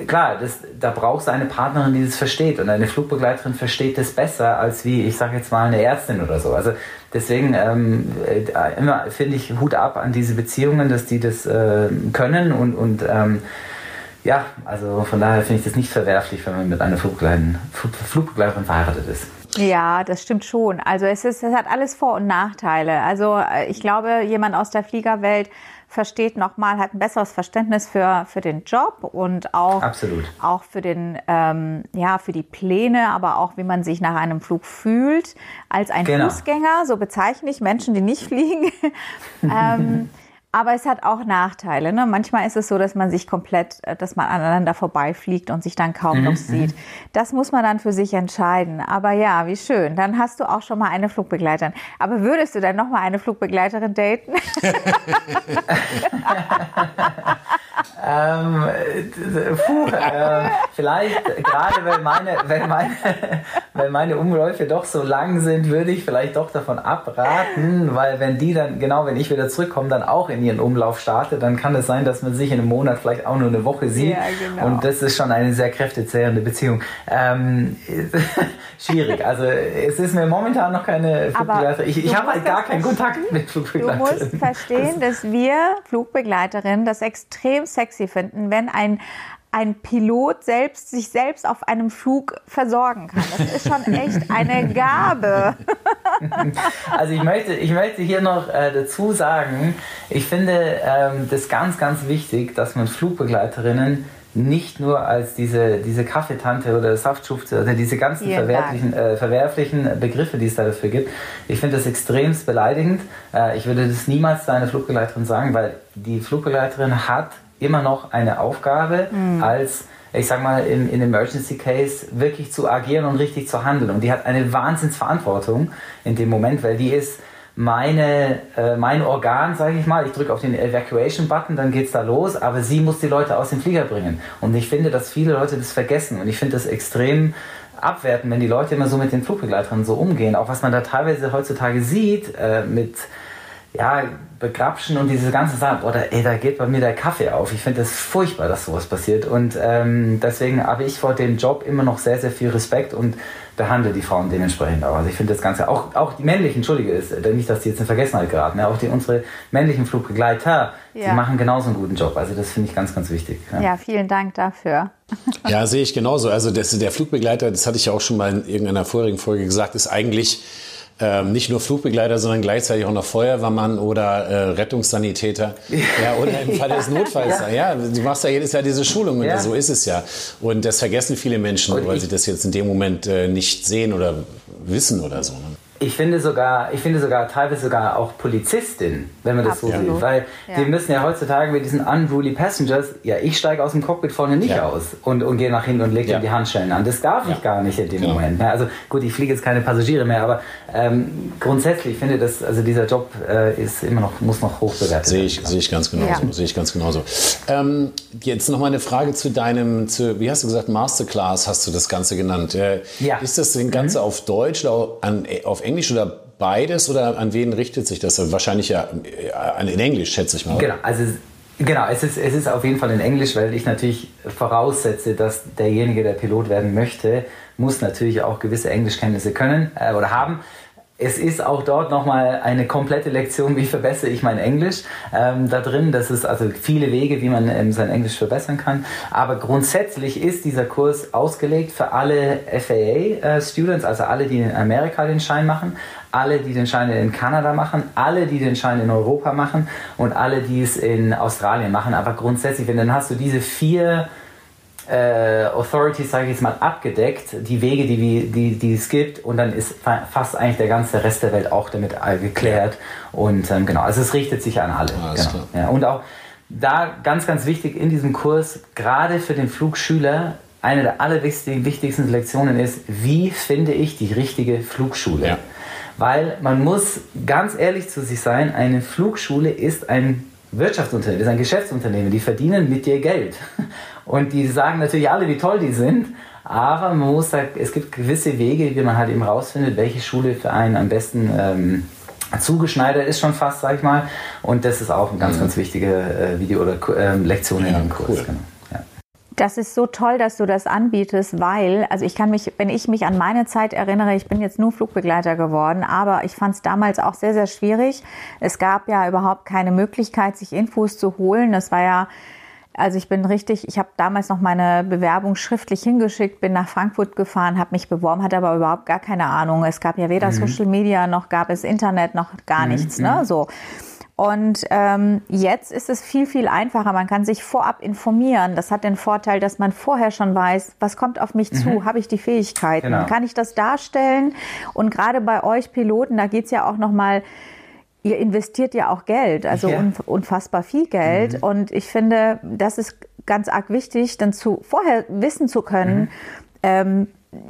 klar, das, da brauchst du eine Partnerin, die das versteht und eine Flugbegleiterin versteht das besser als wie, ich sage jetzt mal, eine Ärztin oder so. Also Deswegen ähm, äh, immer finde ich Hut ab an diese Beziehungen, dass die das äh, können und, und ähm, ja, also von daher finde ich das nicht verwerflich, wenn man mit einer Flugbegleiterin, Flugbegleiterin verheiratet ist. Ja, das stimmt schon. Also es, ist, es hat alles Vor- und Nachteile. Also äh, ich glaube, jemand aus der Fliegerwelt versteht nochmal, hat ein besseres Verständnis für, für den Job und auch, Absolut. auch für den, ähm, ja, für die Pläne, aber auch wie man sich nach einem Flug fühlt als ein genau. Fußgänger. So bezeichne ich Menschen, die nicht fliegen. ähm, aber es hat auch Nachteile. Ne? Manchmal ist es so, dass man sich komplett, äh, dass man aneinander vorbeifliegt und sich dann kaum mhm. noch sieht. Das muss man dann für sich entscheiden. Aber ja, wie schön. Dann hast du auch schon mal eine Flugbegleiterin. Aber würdest du dann noch mal eine Flugbegleiterin daten? ähm, puh, äh, vielleicht gerade weil meine, weil, meine, weil meine Umläufe doch so lang sind, würde ich vielleicht doch davon abraten, weil wenn die dann, genau wenn ich wieder zurückkomme, dann auch in ihren Umlauf starte, dann kann es sein, dass man sich in einem Monat vielleicht auch nur eine Woche sieht. Ja, genau. Und das ist schon eine sehr kräftezehrende Beziehung. Ähm, schwierig. Also es ist mir momentan noch keine Flugbegleiterin. Ich, ich habe halt gar keinen Kontakt mit Flugbegleiterinnen. Du musst verstehen, dass wir Flugbegleiterinnen das extrem sexy finden, wenn ein ein Pilot selbst sich selbst auf einem Flug versorgen kann. Das ist schon echt eine Gabe. Also ich möchte, ich möchte hier noch äh, dazu sagen, ich finde ähm, das ganz, ganz wichtig, dass man Flugbegleiterinnen nicht nur als diese, diese Kaffeetante oder Saftschufte oder diese ganzen verwerflichen, äh, verwerflichen Begriffe, die es da dafür gibt. Ich finde das extremst beleidigend. Äh, ich würde das niemals zu einer Flugbegleiterin sagen, weil die Flugbegleiterin hat immer noch eine Aufgabe mhm. als ich sag mal, im, in Emergency Case wirklich zu agieren und richtig zu handeln. Und die hat eine Wahnsinnsverantwortung in dem Moment, weil die ist meine, äh, mein Organ, sage ich mal. Ich drücke auf den Evacuation-Button, dann geht's da los, aber sie muss die Leute aus dem Flieger bringen. Und ich finde, dass viele Leute das vergessen. Und ich finde das extrem abwerten, wenn die Leute immer so mit den Flugbegleitern so umgehen. Auch was man da teilweise heutzutage sieht, äh, mit ja, Begrapschen und diese ganze Sache, boah, da, ey, da geht bei mir der Kaffee auf. Ich finde das furchtbar, dass sowas passiert. Und ähm, deswegen habe ich vor dem Job immer noch sehr, sehr viel Respekt und behandle die Frauen dementsprechend auch. Also ich finde das Ganze, auch, auch die männlichen, entschuldige, ist, äh, nicht, dass die jetzt in Vergessenheit geraten, ja, auch die, unsere männlichen Flugbegleiter, ja. die machen genauso einen guten Job. Also das finde ich ganz, ganz wichtig. Ja. ja, vielen Dank dafür. Ja, sehe ich genauso. Also das, der Flugbegleiter, das hatte ich ja auch schon mal in irgendeiner vorigen Folge gesagt, ist eigentlich ähm, nicht nur Flugbegleiter, sondern gleichzeitig auch noch Feuerwehrmann oder äh, Rettungssanitäter. Ja, oder im Fall des Notfalls. ja. ja. du machst ja jedes Jahr diese Schulung ja. so ist es ja. Und das vergessen viele Menschen, und weil sie das jetzt in dem Moment äh, nicht sehen oder wissen oder so. Ne? Ich finde sogar, ich finde sogar teilweise sogar auch Polizistin, wenn man das Absolut. so sieht. Weil ja. die müssen ja heutzutage mit diesen unruly passengers, ja, ich steige aus dem Cockpit vorne nicht ja. aus und, und gehe nach hinten und lege ja. die Handschellen an. Das darf ich gar nicht in dem genau. Moment. Also gut, ich fliege jetzt keine Passagiere mehr, aber ähm, grundsätzlich finde ich, dass also dieser Job äh, ist immer noch, muss noch hoch bewertet Sehe ich, sehe ich ganz genauso. Sehe ich ganz genauso. Ähm, jetzt noch mal eine Frage zu deinem, zu, wie hast du gesagt, Masterclass hast du das Ganze genannt. Äh, ja. Ist das denn Ganze mhm. auf Deutsch oder an, auf Englisch oder beides oder an wen richtet sich das? Wahrscheinlich ja äh, in Englisch, schätze ich mal. Genau, also Genau, es ist, es ist auf jeden Fall in Englisch, weil ich natürlich voraussetze, dass derjenige, der Pilot werden möchte, muss natürlich auch gewisse Englischkenntnisse können äh, oder haben. Es ist auch dort nochmal eine komplette Lektion, wie verbessere ich mein Englisch ähm, da drin. Das ist also viele Wege, wie man ähm, sein Englisch verbessern kann. Aber grundsätzlich ist dieser Kurs ausgelegt für alle FAA-Students, äh, also alle, die in Amerika den Schein machen, alle, die den Schein in Kanada machen, alle, die den Schein in Europa machen und alle, die es in Australien machen. Aber grundsätzlich, wenn dann hast du diese vier äh, Authorities, sage ich jetzt mal, abgedeckt, die Wege, die, die, die es gibt, und dann ist fast eigentlich der ganze Rest der Welt auch damit geklärt. Und ähm, genau, also es richtet sich an alle. Ah, genau. Ja, und auch da ganz, ganz wichtig in diesem Kurs, gerade für den Flugschüler, eine der allerwichtigsten Lektionen ist, wie finde ich die richtige Flugschule? Ja. Weil man muss ganz ehrlich zu sich sein, eine Flugschule ist ein Wirtschaftsunternehmen, ist ein Geschäftsunternehmen, die verdienen mit dir Geld. Und die sagen natürlich alle, wie toll die sind, aber man muss da, es gibt gewisse Wege, wie man halt eben rausfindet, welche Schule für einen am besten ähm, zugeschneidert ist schon fast, sag ich mal. Und das ist auch eine ganz, mhm. ganz wichtige äh, Video- oder äh, Lektion ja, in dem Kurs. Cool. Genau. Das ist so toll, dass du das anbietest, weil, also ich kann mich, wenn ich mich an meine Zeit erinnere, ich bin jetzt nur Flugbegleiter geworden, aber ich fand es damals auch sehr, sehr schwierig. Es gab ja überhaupt keine Möglichkeit, sich Infos zu holen. Das war ja Also ich bin richtig, ich habe damals noch meine Bewerbung schriftlich hingeschickt, bin nach Frankfurt gefahren, habe mich beworben, hatte aber überhaupt gar keine Ahnung. Es gab ja weder mhm. Social Media noch gab es Internet noch gar mhm. nichts. Ne? Mhm. So. Und ähm, jetzt ist es viel, viel einfacher. Man kann sich vorab informieren. Das hat den Vorteil, dass man vorher schon weiß, was kommt auf mich zu, mhm. habe ich die Fähigkeiten, genau. kann ich das darstellen? Und gerade bei euch Piloten, da geht's ja auch noch mal ihr investiert ja auch Geld, also ja. unfassbar viel Geld. Mhm. Und ich finde, das ist ganz arg wichtig, dann zu vorher wissen zu können, mhm. ähm,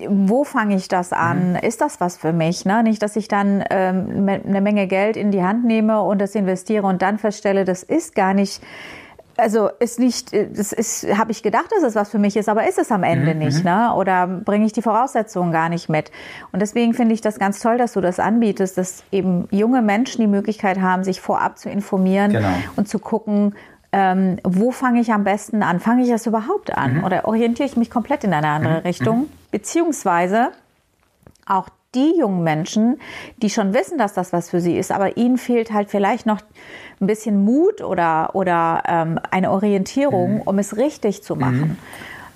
wo fange ich das an? Mhm. Ist das was für mich? Ne? Nicht, dass ich dann ähm, eine Menge Geld in die Hand nehme und das investiere und dann feststelle, das ist gar nicht also ist nicht, das ist, habe ich gedacht, dass es was für mich ist, aber ist es am Ende mhm. nicht, mhm. ne? Oder bringe ich die Voraussetzungen gar nicht mit? Und deswegen finde ich das ganz toll, dass du das anbietest, dass eben junge Menschen die Möglichkeit haben, sich vorab zu informieren genau. und zu gucken, ähm, wo fange ich am besten an? Fange ich das überhaupt an? Mhm. Oder orientiere ich mich komplett in eine andere mhm. Richtung? Mhm. Beziehungsweise auch die jungen Menschen, die schon wissen, dass das was für sie ist, aber ihnen fehlt halt vielleicht noch ein bisschen Mut oder, oder ähm, eine Orientierung, mhm. um es richtig zu machen. Mhm.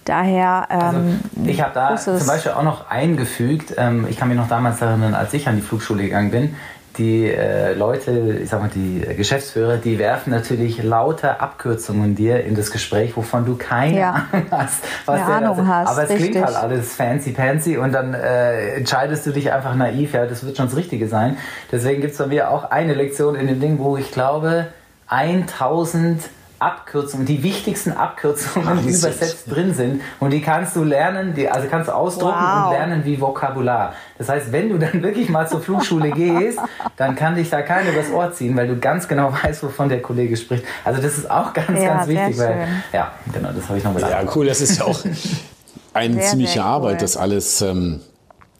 Daher. Ähm, also ich habe da zum Beispiel auch noch eingefügt, ähm, ich kann mich noch damals erinnern, als ich an die Flugschule gegangen bin, die äh, Leute, ich sag mal, die Geschäftsführer, die werfen natürlich lauter Abkürzungen dir in das Gespräch, wovon du keine ja. Ahnung hast. Was ja, Ahnung also, hast. Aber es richtig. klingt halt alles fancy fancy und dann äh, entscheidest du dich einfach naiv, ja, das wird schon das Richtige sein. Deswegen gibt es bei mir auch eine Lektion in dem Ding, wo ich glaube, 1000 Abkürzungen, die wichtigsten Abkürzungen Ach, übersetzt drin sind. Und die kannst du lernen, die, also kannst du ausdrucken wow. und lernen wie Vokabular. Das heißt, wenn du dann wirklich mal zur Flugschule gehst, dann kann dich da keiner übers Ohr ziehen, weil du ganz genau weißt, wovon der Kollege spricht. Also das ist auch ganz, ja, ganz wichtig. Weil, ja, genau, das habe ich noch gedacht. Ja, cool, das ist ja auch eine sehr, ziemliche sehr Arbeit, cool. das alles, ähm,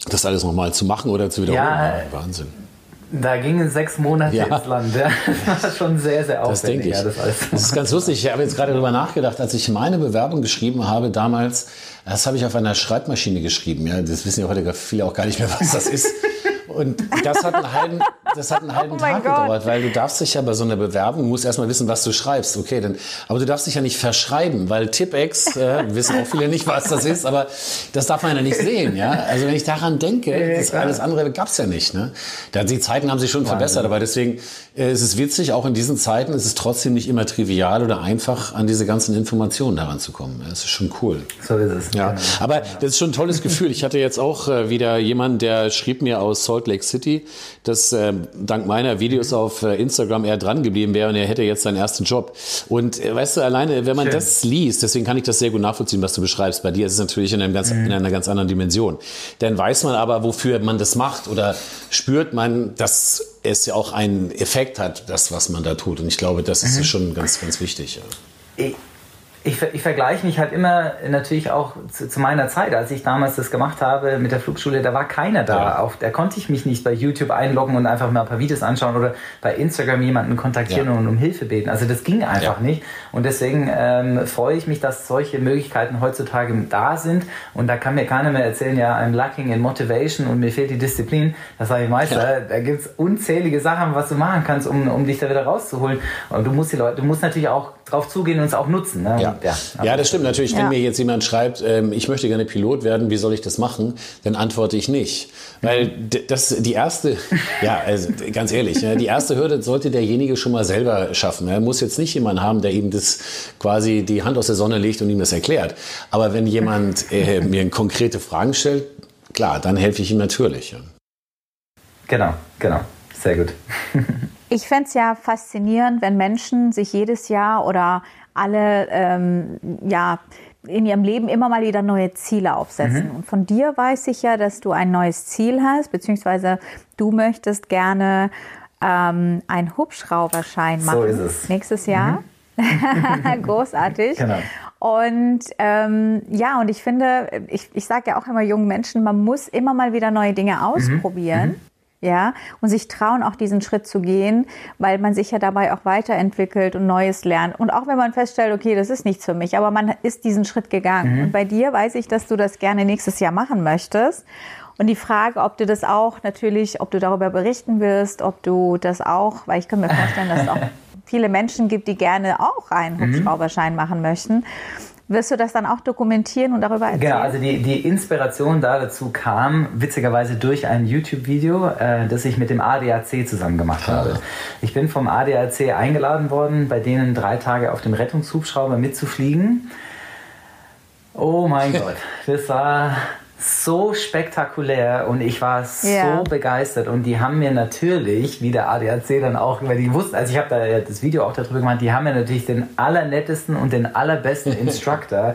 das alles nochmal zu machen oder zu wiederholen. Ja, Wahnsinn. Da gingen sechs Monate ja. ins Land. Ja. Das war schon sehr, sehr aufwendig. Das denke ich. Ja, das, das, ist ganz lustig. Ich habe jetzt gerade darüber nachgedacht, als ich meine Bewerbung geschrieben habe damals, das habe ich auf einer Schreibmaschine geschrieben. Ja, das wissen ja heute viele auch gar nicht mehr, was das ist. Und das hat einen halben, das hat einen halben oh Tag Gott. gedauert, weil du darfst dich ja bei so einer Bewerbung, musst erstmal wissen, was du schreibst. Okay, dann, aber du darfst dich ja nicht verschreiben, weil Tipex, äh, wissen auch viele nicht, was das ist, aber das darf man ja nicht sehen, ja. Also wenn ich daran denke, das alles andere gab's ja nicht, ne. Die Zeiten haben sich schon verbessert, aber deswegen äh, ist es witzig, auch in diesen Zeiten ist es trotzdem nicht immer trivial oder einfach, an diese ganzen Informationen heranzukommen. Das ist schon cool. So ist es. Ja, genau. aber das ist schon ein tolles Gefühl. Ich hatte jetzt auch äh, wieder jemanden, der schrieb mir aus Salt Lake City, dass äh, dank meiner Videos auf äh, Instagram er dran geblieben wäre und er hätte jetzt seinen ersten Job. Und äh, weißt du, alleine, wenn man Schön. das liest, deswegen kann ich das sehr gut nachvollziehen, was du beschreibst. Bei dir ist es natürlich in, einem ganz, mhm. in einer ganz anderen Dimension. Dann weiß man aber, wofür man das macht oder spürt man, dass es ja auch einen Effekt hat, das, was man da tut. Und ich glaube, das ist mhm. schon ganz, ganz wichtig. Ja ich, ich vergleiche mich halt immer natürlich auch zu, zu, meiner Zeit, als ich damals das gemacht habe mit der Flugschule, da war keiner da. Ja. Auf, da konnte ich mich nicht bei YouTube einloggen und einfach mal ein paar Videos anschauen oder bei Instagram jemanden kontaktieren ja. und um Hilfe beten. Also das ging einfach ja. nicht. Und deswegen ähm, freue ich mich, dass solche Möglichkeiten heutzutage da sind. Und da kann mir keiner mehr erzählen, ja, I'm lacking in motivation und mir fehlt die Disziplin. Das sage ich Meister, da gibt es unzählige Sachen, was du machen kannst, um, um dich da wieder rauszuholen. Und du musst die Leute, du musst natürlich auch drauf zugehen und es auch nutzen. Ne? Ja. Ja, ja, das stimmt natürlich. Wenn mir jetzt jemand schreibt, ähm, ich möchte gerne Pilot werden, wie soll ich das machen? Dann antworte ich nicht. Weil das die erste, ja, also ganz ehrlich, die erste Hürde sollte derjenige schon mal selber schaffen. Er muss jetzt nicht jemanden haben, der ihm das quasi die Hand aus der Sonne legt und ihm das erklärt. Aber wenn jemand äh, mir konkrete Fragen stellt, klar, dann helfe ich ihm natürlich. Ja. Genau, genau. Sehr gut. ich fände es ja faszinierend, wenn Menschen sich jedes Jahr oder alle ähm, ja, in ihrem Leben immer mal wieder neue Ziele aufsetzen. Mhm. Und von dir weiß ich ja, dass du ein neues Ziel hast, beziehungsweise du möchtest gerne ähm, einen Hubschrauberschein machen. So ist es. Nächstes Jahr. Mhm. Großartig. Genau. Und ähm, ja, und ich finde, ich, ich sage ja auch immer jungen Menschen, man muss immer mal wieder neue Dinge mhm. ausprobieren. Mhm ja, und sich trauen, auch diesen Schritt zu gehen, weil man sich ja dabei auch weiterentwickelt und Neues lernt. Und auch wenn man feststellt, okay, das ist nichts für mich, aber man ist diesen Schritt gegangen. Mhm. Und bei dir weiß ich, dass du das gerne nächstes Jahr machen möchtest. Und die Frage, ob du das auch natürlich, ob du darüber berichten wirst, ob du das auch, weil ich kann mir vorstellen, dass auch viele Menschen gibt, die gerne auch einen mhm. Hubschrauberschein machen möchten. Wirst du das dann auch dokumentieren und darüber erzählen? Genau, also die, die Inspiration da dazu kam witzigerweise durch ein YouTube-Video, äh, das ich mit dem ADAC zusammen gemacht habe. Ich bin vom ADAC eingeladen worden, bei denen drei Tage auf dem Rettungshubschrauber mitzufliegen. Oh mein Gott, das war so spektakulär und ich war ja. so begeistert und die haben mir natürlich, wie der ADAC dann auch, weil die wussten, also ich habe da das Video auch darüber gemacht, die haben mir natürlich den allernettesten und den allerbesten Instructor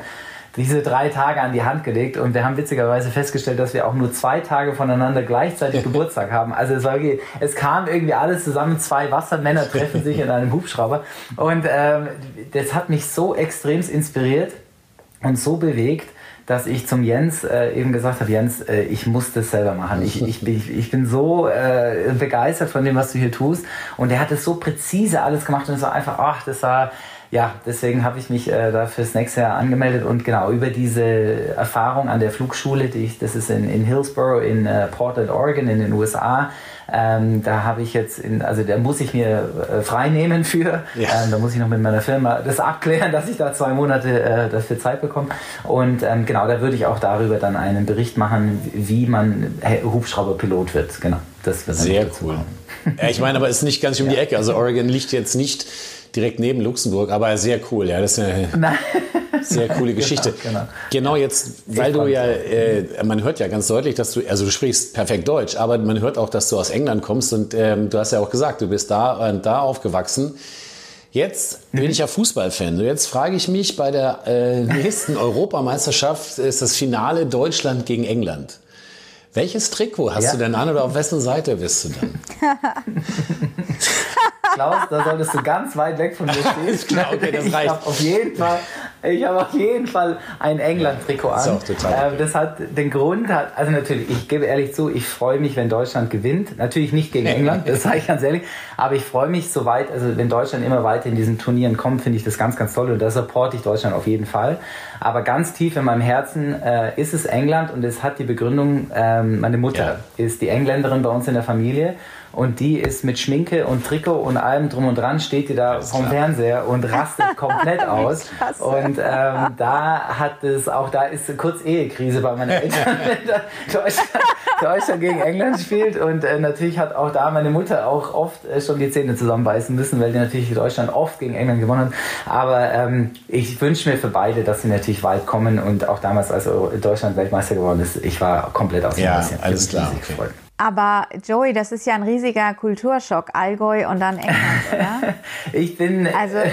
diese drei Tage an die Hand gelegt und wir haben witzigerweise festgestellt, dass wir auch nur zwei Tage voneinander gleichzeitig Geburtstag haben. Also es, war, es kam irgendwie alles zusammen, zwei Wassermänner treffen sich in einem Hubschrauber und ähm, das hat mich so extremst inspiriert und so bewegt, dass ich zum Jens äh, eben gesagt habe, Jens, äh, ich muss das selber machen. Ich, ich, ich, ich bin so äh, begeistert von dem, was du hier tust. Und er hat es so präzise alles gemacht und es war einfach, ach, das war ja, deswegen habe ich mich äh, da fürs nächste Jahr angemeldet und genau über diese Erfahrung an der Flugschule, die ich, das ist in, in Hillsborough in äh, Portland, Oregon in den USA, ähm, da habe ich jetzt, in, also da muss ich mir äh, frei nehmen für. Ja. Ähm, da muss ich noch mit meiner Firma das abklären, dass ich da zwei Monate äh, dafür Zeit bekomme. Und ähm, genau, da würde ich auch darüber dann einen Bericht machen, wie man Hubschrauberpilot wird. Genau, das wird Sehr cool. Ja, ich meine, aber es ist nicht ganz um die Ecke. Also Oregon liegt jetzt nicht direkt neben Luxemburg, aber sehr cool. Ja, das ist eine sehr coole genau, Geschichte. Genau, genau. genau jetzt, weil du ja, äh, man hört ja ganz deutlich, dass du, also du sprichst perfekt Deutsch, aber man hört auch, dass du aus England kommst und ähm, du hast ja auch gesagt, du bist da und da aufgewachsen. Jetzt bin ich ja Fußballfan. Jetzt frage ich mich, bei der äh, nächsten Europameisterschaft ist das Finale Deutschland gegen England. Welches Trikot hast ja. du denn an oder auf wessen Seite bist du dann? Klaus, da solltest du ganz weit weg von mir stehen. Klar, okay, das reicht. Ich habe auf jeden Fall, ich habe auf jeden Fall ein England-Trikot an. Ist auch total okay. das hat den Grund, also natürlich, ich gebe ehrlich zu, ich freue mich, wenn Deutschland gewinnt. Natürlich nicht gegen England, das sage ich ganz ehrlich, aber ich freue mich so weit, also wenn Deutschland immer weiter in diesen Turnieren kommt, finde ich das ganz, ganz toll und da supporte ich Deutschland auf jeden Fall. Aber ganz tief in meinem Herzen äh, ist es England und es hat die Begründung, ähm, meine Mutter ja. ist die Engländerin bei uns in der Familie und die ist mit Schminke und Trikot und allem drum und dran, steht die da vom. Fernseher und rastet komplett aus. und ähm, da hat es, auch da ist kurz Ehekrise bei meinen Eltern, wenn Deutschland, Deutschland gegen England spielt. Und äh, natürlich hat auch da meine Mutter auch oft äh, schon die Zähne zusammenbeißen müssen, weil die natürlich Deutschland oft gegen England gewonnen hat. Aber ähm, ich wünsche mir für beide, dass sie natürlich weit kommen und auch damals, als Deutschland Weltmeister geworden ist, ich war komplett aus dem Ja, alles klar. Okay. Aber Joey, das ist ja ein riesiger Kulturschock, Allgäu und dann England, oder? ich bin. Also äh,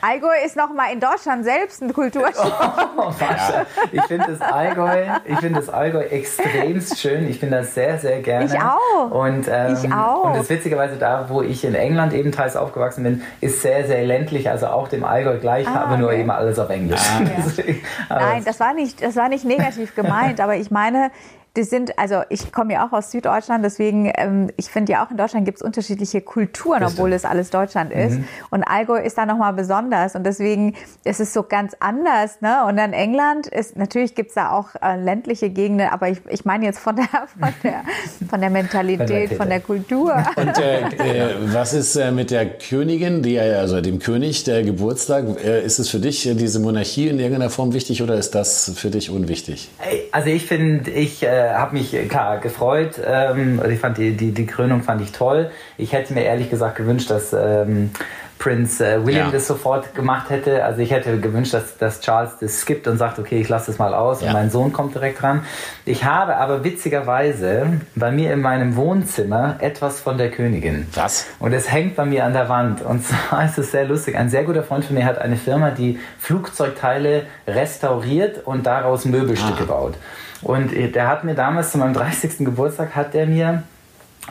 Allgäu ist noch mal in Deutschland selbst ein Kulturschock. Oh, ja. Ich finde das Allgäu, ich finde das Allgäu extremst schön. Ich bin da sehr, sehr gerne. Ich auch. Und, ähm, ich auch. Und das witzigerweise da, wo ich in England eben teils aufgewachsen bin, ist sehr, sehr ländlich. Also auch dem Allgäu gleich, ah, aber okay. nur eben alles auf Englisch. Ah, ja. Nein, das war nicht, das war nicht negativ gemeint, aber ich meine, die sind, also ich komme ja auch aus Süddeutschland, deswegen, ähm, ich finde ja auch in Deutschland gibt es unterschiedliche Kulturen, obwohl es alles Deutschland ist. Mhm. Und Allgäu ist da nochmal besonders und deswegen ist es so ganz anders. Ne? Und dann England ist, natürlich gibt es da auch äh, ländliche Gegenden, aber ich, ich meine jetzt von der, von der, von der Mentalität, von der Kultur. Und äh, äh, was ist äh, mit der Königin, die, also dem König, der Geburtstag? Äh, ist es für dich, äh, diese Monarchie in irgendeiner Form wichtig oder ist das für dich unwichtig? Also ich finde, ich äh, habe mich klar gefreut. Ähm, also ich fand die, die, die Krönung fand ich toll. Ich hätte mir ehrlich gesagt gewünscht, dass ähm, Prince äh, William ja. das sofort gemacht hätte. Also ich hätte gewünscht, dass, dass Charles das skippt und sagt, okay, ich lasse das mal aus ja. und mein Sohn kommt direkt dran. Ich habe aber witzigerweise bei mir in meinem Wohnzimmer etwas von der Königin. Was? Und es hängt bei mir an der Wand. Und zwar ist es sehr lustig. Ein sehr guter Freund von mir hat eine Firma, die Flugzeugteile restauriert und daraus Möbelstücke ah. baut. Und der hat mir damals zu meinem 30. Geburtstag hat der mir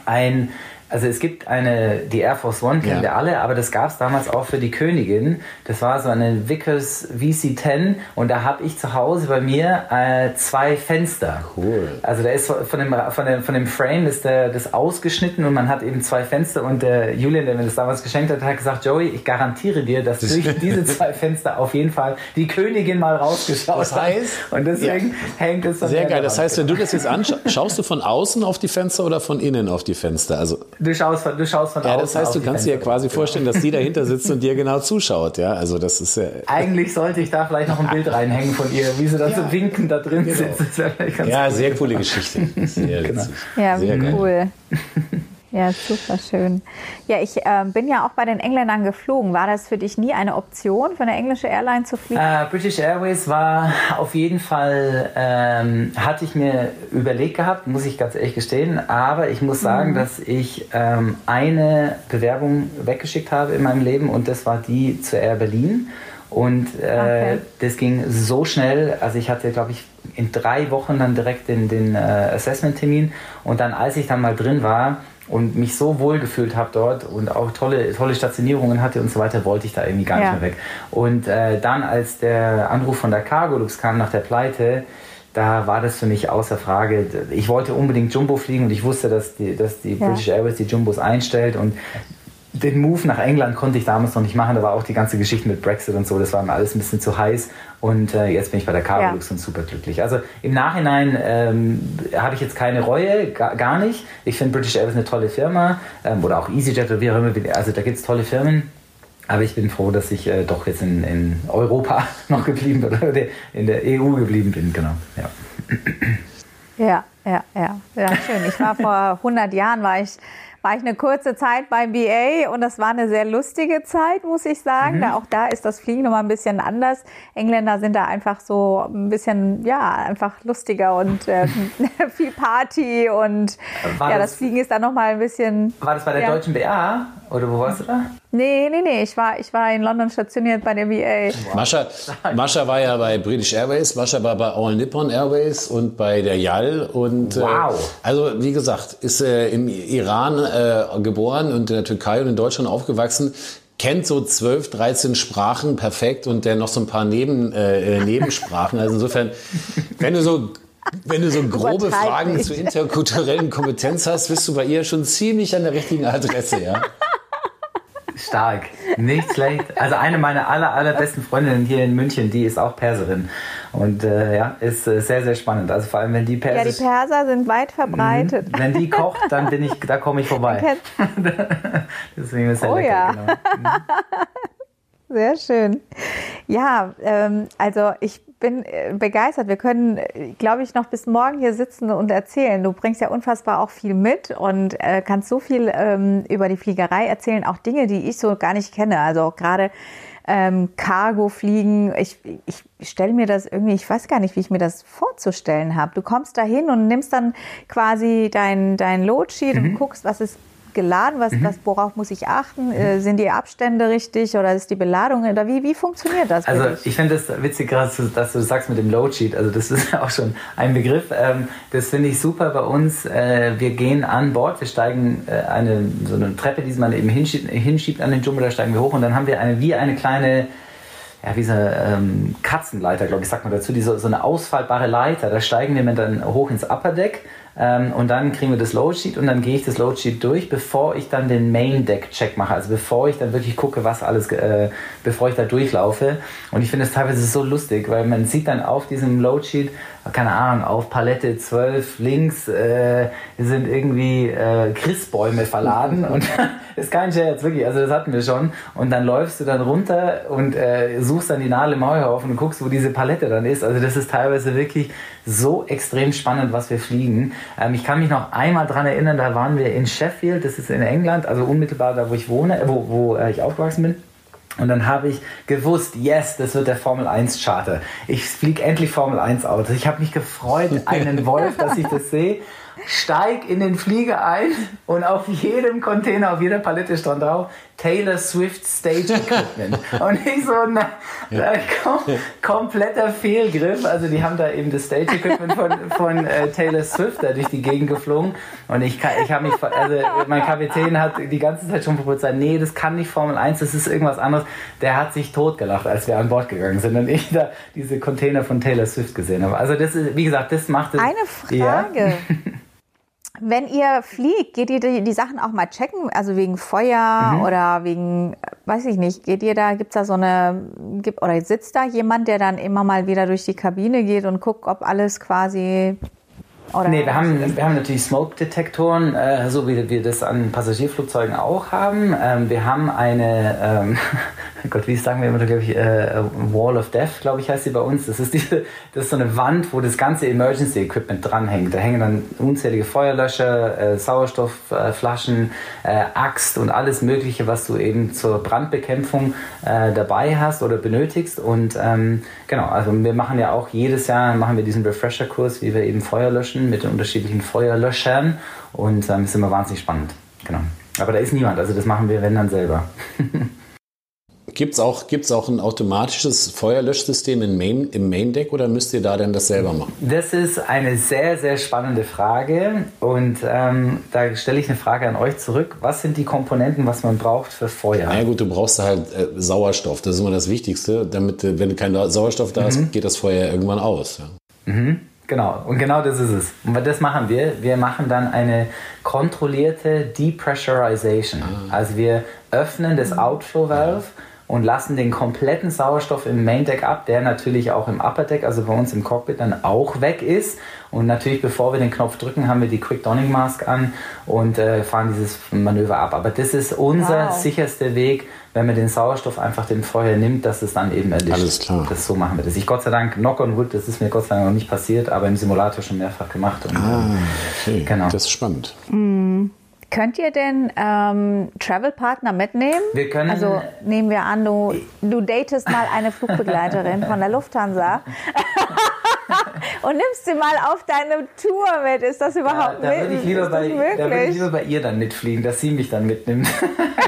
ein also es gibt eine, die Air Force One kennen ja. wir alle, aber das gab es damals auch für die Königin. Das war so eine Vickers VC10 und da habe ich zu Hause bei mir äh, zwei Fenster. Cool. Also da ist von dem, von dem, von dem Frame ist der, das ausgeschnitten und man hat eben zwei Fenster und der Julian, der mir das damals geschenkt hat, hat gesagt, Joey, ich garantiere dir, dass durch diese zwei Fenster auf jeden Fall die Königin mal rausgeschaut das heißt, hat. Und deswegen ja. hängt es Sehr geil. Das heißt, wenn du das jetzt anschaust, schaust du von außen auf die Fenster oder von innen auf die Fenster? Also Du schaust von, du schaust von Ja, das heißt, du kannst dir ja quasi vorstellen, dass die dahinter sitzt und dir genau zuschaut. Ja, also das ist ja. Eigentlich sollte ich da vielleicht noch ein Bild reinhängen von ihr, wie sie da ja. so winken da drin genau. sitzt. ja, cool. sehr coole Geschichte. Sehr genau. Ja, sehr cool. Ja, super schön. Ja, ich äh, bin ja auch bei den Engländern geflogen. War das für dich nie eine Option, für eine englische Airline zu fliegen? Uh, British Airways war auf jeden Fall, ähm, hatte ich mir überlegt gehabt, muss ich ganz ehrlich gestehen. Aber ich muss sagen, mhm. dass ich ähm, eine Bewerbung weggeschickt habe in meinem Leben und das war die zur Air Berlin. Und äh, okay. das ging so schnell. Also ich hatte, glaube ich, in drei Wochen dann direkt den, den äh, Assessment-Termin. Und dann, als ich dann mal drin war, und mich so wohl gefühlt habe dort und auch tolle, tolle Stationierungen hatte und so weiter, wollte ich da irgendwie gar ja. nicht mehr weg. Und äh, dann, als der Anruf von der Cargolux kam nach der Pleite, da war das für mich außer Frage. Ich wollte unbedingt Jumbo fliegen und ich wusste, dass die, dass die ja. British Airways die Jumbos einstellt und den Move nach England konnte ich damals noch nicht machen. Da war auch die ganze Geschichte mit Brexit und so, das war mir alles ein bisschen zu heiß. Und äh, jetzt bin ich bei der Carolux ja. und super glücklich. Also im Nachhinein ähm, habe ich jetzt keine Reue, gar, gar nicht. Ich finde British Airways eine tolle Firma ähm, oder auch EasyJet oder wie auch immer. Also da gibt es tolle Firmen. Aber ich bin froh, dass ich äh, doch jetzt in, in Europa noch geblieben bin oder in der EU geblieben bin. Genau. Ja. Ja, ja, ja, ja, schön. Ich war vor 100 Jahren, war ich war ich eine kurze Zeit beim BA und das war eine sehr lustige Zeit, muss ich sagen. Mhm. Da, auch da ist das Fliegen nochmal ein bisschen anders. Engländer sind da einfach so ein bisschen, ja, einfach lustiger und äh, viel Party und war ja, das, das, Fliegen ist da nochmal ein bisschen. War das bei der ja. deutschen BA oder wo warst du da? Nee, nee, nee, ich war, ich war in London stationiert bei der BA. Wow. Mascha, Mascha war ja bei British Airways, Mascha war bei All Nippon Airways und bei der YAL und äh, wow. Äh, also wie gesagt, ist äh, im Iran äh, geboren und in der Türkei und in Deutschland aufgewachsen, kennt so 12, 13 Sprachen perfekt und der noch so ein paar Neben, äh, äh Nebensprachen. Also insofern, wenn du so wenn du so grobe Fragen nicht. zur interkulturellen Kompetenz hast, bist du bei ihr schon ziemlich an der richtigen Adresse, ja? Stark, nicht schlecht. Also eine meiner aller, allerbesten Freundinnen hier in München, die ist auch Perserin. Und äh, ja, ist äh, sehr, sehr spannend. Also vor allem, wenn die Perser. Ja, die Perser sind weit verbreitet. Mhm. Wenn die kocht, dann bin ich, da komme ich vorbei. Deswegen ist es oh, lecker, ja. Genau. Mhm. Sehr schön. Ja, ähm, also ich bin äh, begeistert. Wir können, äh, glaube ich, noch bis morgen hier sitzen und erzählen. Du bringst ja unfassbar auch viel mit und äh, kannst so viel ähm, über die Fliegerei erzählen, auch Dinge, die ich so gar nicht kenne. Also auch gerade ähm, Cargo fliegen. Ich, ich stelle mir das irgendwie, ich weiß gar nicht, wie ich mir das vorzustellen habe. Du kommst da hin und nimmst dann quasi dein, dein Loadsheet mhm. und guckst, was ist geladen? Was, mhm. was, worauf muss ich achten? Äh, sind die Abstände richtig oder ist die Beladung? Oder wie, wie funktioniert das? Also ich finde es witzig, dass du, dass du sagst mit dem Load Sheet. Also das ist auch schon ein Begriff. Ähm, das finde ich super bei uns. Äh, wir gehen an Bord, wir steigen äh, eine, so eine Treppe, die man eben hinschiebt, hinschiebt an den Jumbo, da steigen wir hoch und dann haben wir eine, wie eine kleine ja, wie so eine ähm, Katzenleiter, glaube ich, sagt man dazu, die so, so eine ausfaltbare Leiter. Da steigen wir dann hoch ins Upper Deck ähm, und dann kriegen wir das Loadsheet und dann gehe ich das Loadsheet durch, bevor ich dann den Main Deck Check mache. Also bevor ich dann wirklich gucke, was alles, äh, bevor ich da durchlaufe. Und ich finde es teilweise so lustig, weil man sieht dann auf diesem Loadsheet, keine Ahnung, auf Palette 12 links äh, sind irgendwie äh, Christbäume verladen und ist kein Scherz, wirklich, also das hatten wir schon. Und dann läufst du dann runter und äh, suchst dann die Nadel im Heuhaufen und guckst, wo diese Palette dann ist. Also das ist teilweise wirklich so extrem spannend, was wir fliegen. Ähm, ich kann mich noch einmal daran erinnern, da waren wir in Sheffield, das ist in England, also unmittelbar da, wo ich wohne, wo, wo äh, ich aufgewachsen bin. Und dann habe ich gewusst, yes, das wird der Formel 1 Charter. Ich fliege endlich Formel 1 Auto. Ich habe mich gefreut, einen Wolf, dass ich das sehe steig in den Flieger ein und auf jedem Container, auf jeder Palette stand drauf Taylor Swift Stage Equipment. und ich so, na, ja. kom kompletter Fehlgriff. Also die haben da eben das Stage Equipment von, von äh, Taylor Swift da durch die Gegend geflogen. Und ich, ich habe mich, also mein Kapitän hat die ganze Zeit schon probiert, nee, das kann nicht Formel 1, das ist irgendwas anderes. Der hat sich totgelacht, als wir an Bord gegangen sind und ich da diese Container von Taylor Swift gesehen habe. Also das ist, wie gesagt, das macht es. Eine Frage. Ja. Wenn ihr fliegt, geht ihr die, die, Sachen auch mal checken? Also wegen Feuer mhm. oder wegen, weiß ich nicht, geht ihr da, gibt's da so eine, gibt, oder sitzt da jemand, der dann immer mal wieder durch die Kabine geht und guckt, ob alles quasi Oder nee, wir haben, wir haben natürlich Smoke-Detektoren, äh, so wie wir das an Passagierflugzeugen auch haben. Ähm, wir haben eine, ähm, Gott, wie sagen wir immer, glaube ich, äh, Wall of Death, glaube ich, heißt sie bei uns. Das ist, diese, das ist so eine Wand, wo das ganze Emergency-Equipment dranhängt. Da hängen dann unzählige Feuerlöscher, äh, Sauerstoffflaschen, äh, Axt und alles Mögliche, was du eben zur Brandbekämpfung äh, dabei hast oder benötigst. Und ähm, genau, also wir machen ja auch jedes Jahr machen wir diesen Refresher-Kurs, wie wir eben Feuer löschen mit den unterschiedlichen Feuerlöschern und ähm, ist immer wahnsinnig spannend. Genau. Aber da ist niemand, also das machen wir, wenn dann selber. Gibt es auch, gibt's auch ein automatisches Feuerlöschsystem im Main, im Main Deck oder müsst ihr da denn das selber machen? Das ist eine sehr, sehr spannende Frage und ähm, da stelle ich eine Frage an euch zurück. Was sind die Komponenten, was man braucht für Feuer? Na ja, gut, du brauchst halt äh, Sauerstoff, das ist immer das Wichtigste. Damit, äh, wenn kein Sauerstoff da ist, mhm. geht das Feuer irgendwann aus. Ja. Mhm. Genau, und genau das ist es. Und das machen wir. Wir machen dann eine kontrollierte Depressurization. Ah. Also wir öffnen das Outflow Valve und lassen den kompletten Sauerstoff im Main Deck ab, der natürlich auch im Upper Deck, also bei uns im Cockpit, dann auch weg ist. Und natürlich, bevor wir den Knopf drücken, haben wir die Quick Donning Mask an und äh, fahren dieses Manöver ab. Aber das ist unser wow. sicherster Weg, wenn man den Sauerstoff einfach dem Feuer nimmt, dass es dann eben erlischt. Alles klar. Das, so machen wir das. Ich Gott sei Dank, knock on wood, das ist mir Gott sei Dank noch nicht passiert, aber im Simulator schon mehrfach gemacht. Und, ah, okay. Genau. Das ist spannend. Mm. Könnt ihr denn ähm, Travel-Partner mitnehmen? Wir können. Also nehmen wir an, du, du datest mal eine Flugbegleiterin von der Lufthansa und nimmst sie mal auf deine Tour mit. Ist das überhaupt ja, da würde ich lieber bei, Da würde ich lieber bei ihr dann mitfliegen, dass sie mich dann mitnimmt.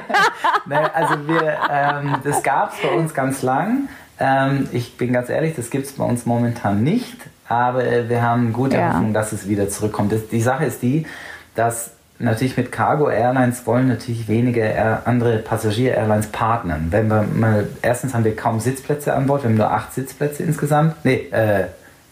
naja, also wir, ähm, das gab es bei uns ganz lang. Ähm, ich bin ganz ehrlich, das gibt es bei uns momentan nicht. Aber wir haben gute ja. Hoffnung, dass es wieder zurückkommt. Das, die Sache ist die, dass natürlich mit Cargo Airlines wollen natürlich weniger andere Passagier-Airlines partnern. Wenn wir mal, erstens haben wir kaum Sitzplätze an Bord, wir haben nur acht Sitzplätze insgesamt. Nee, äh,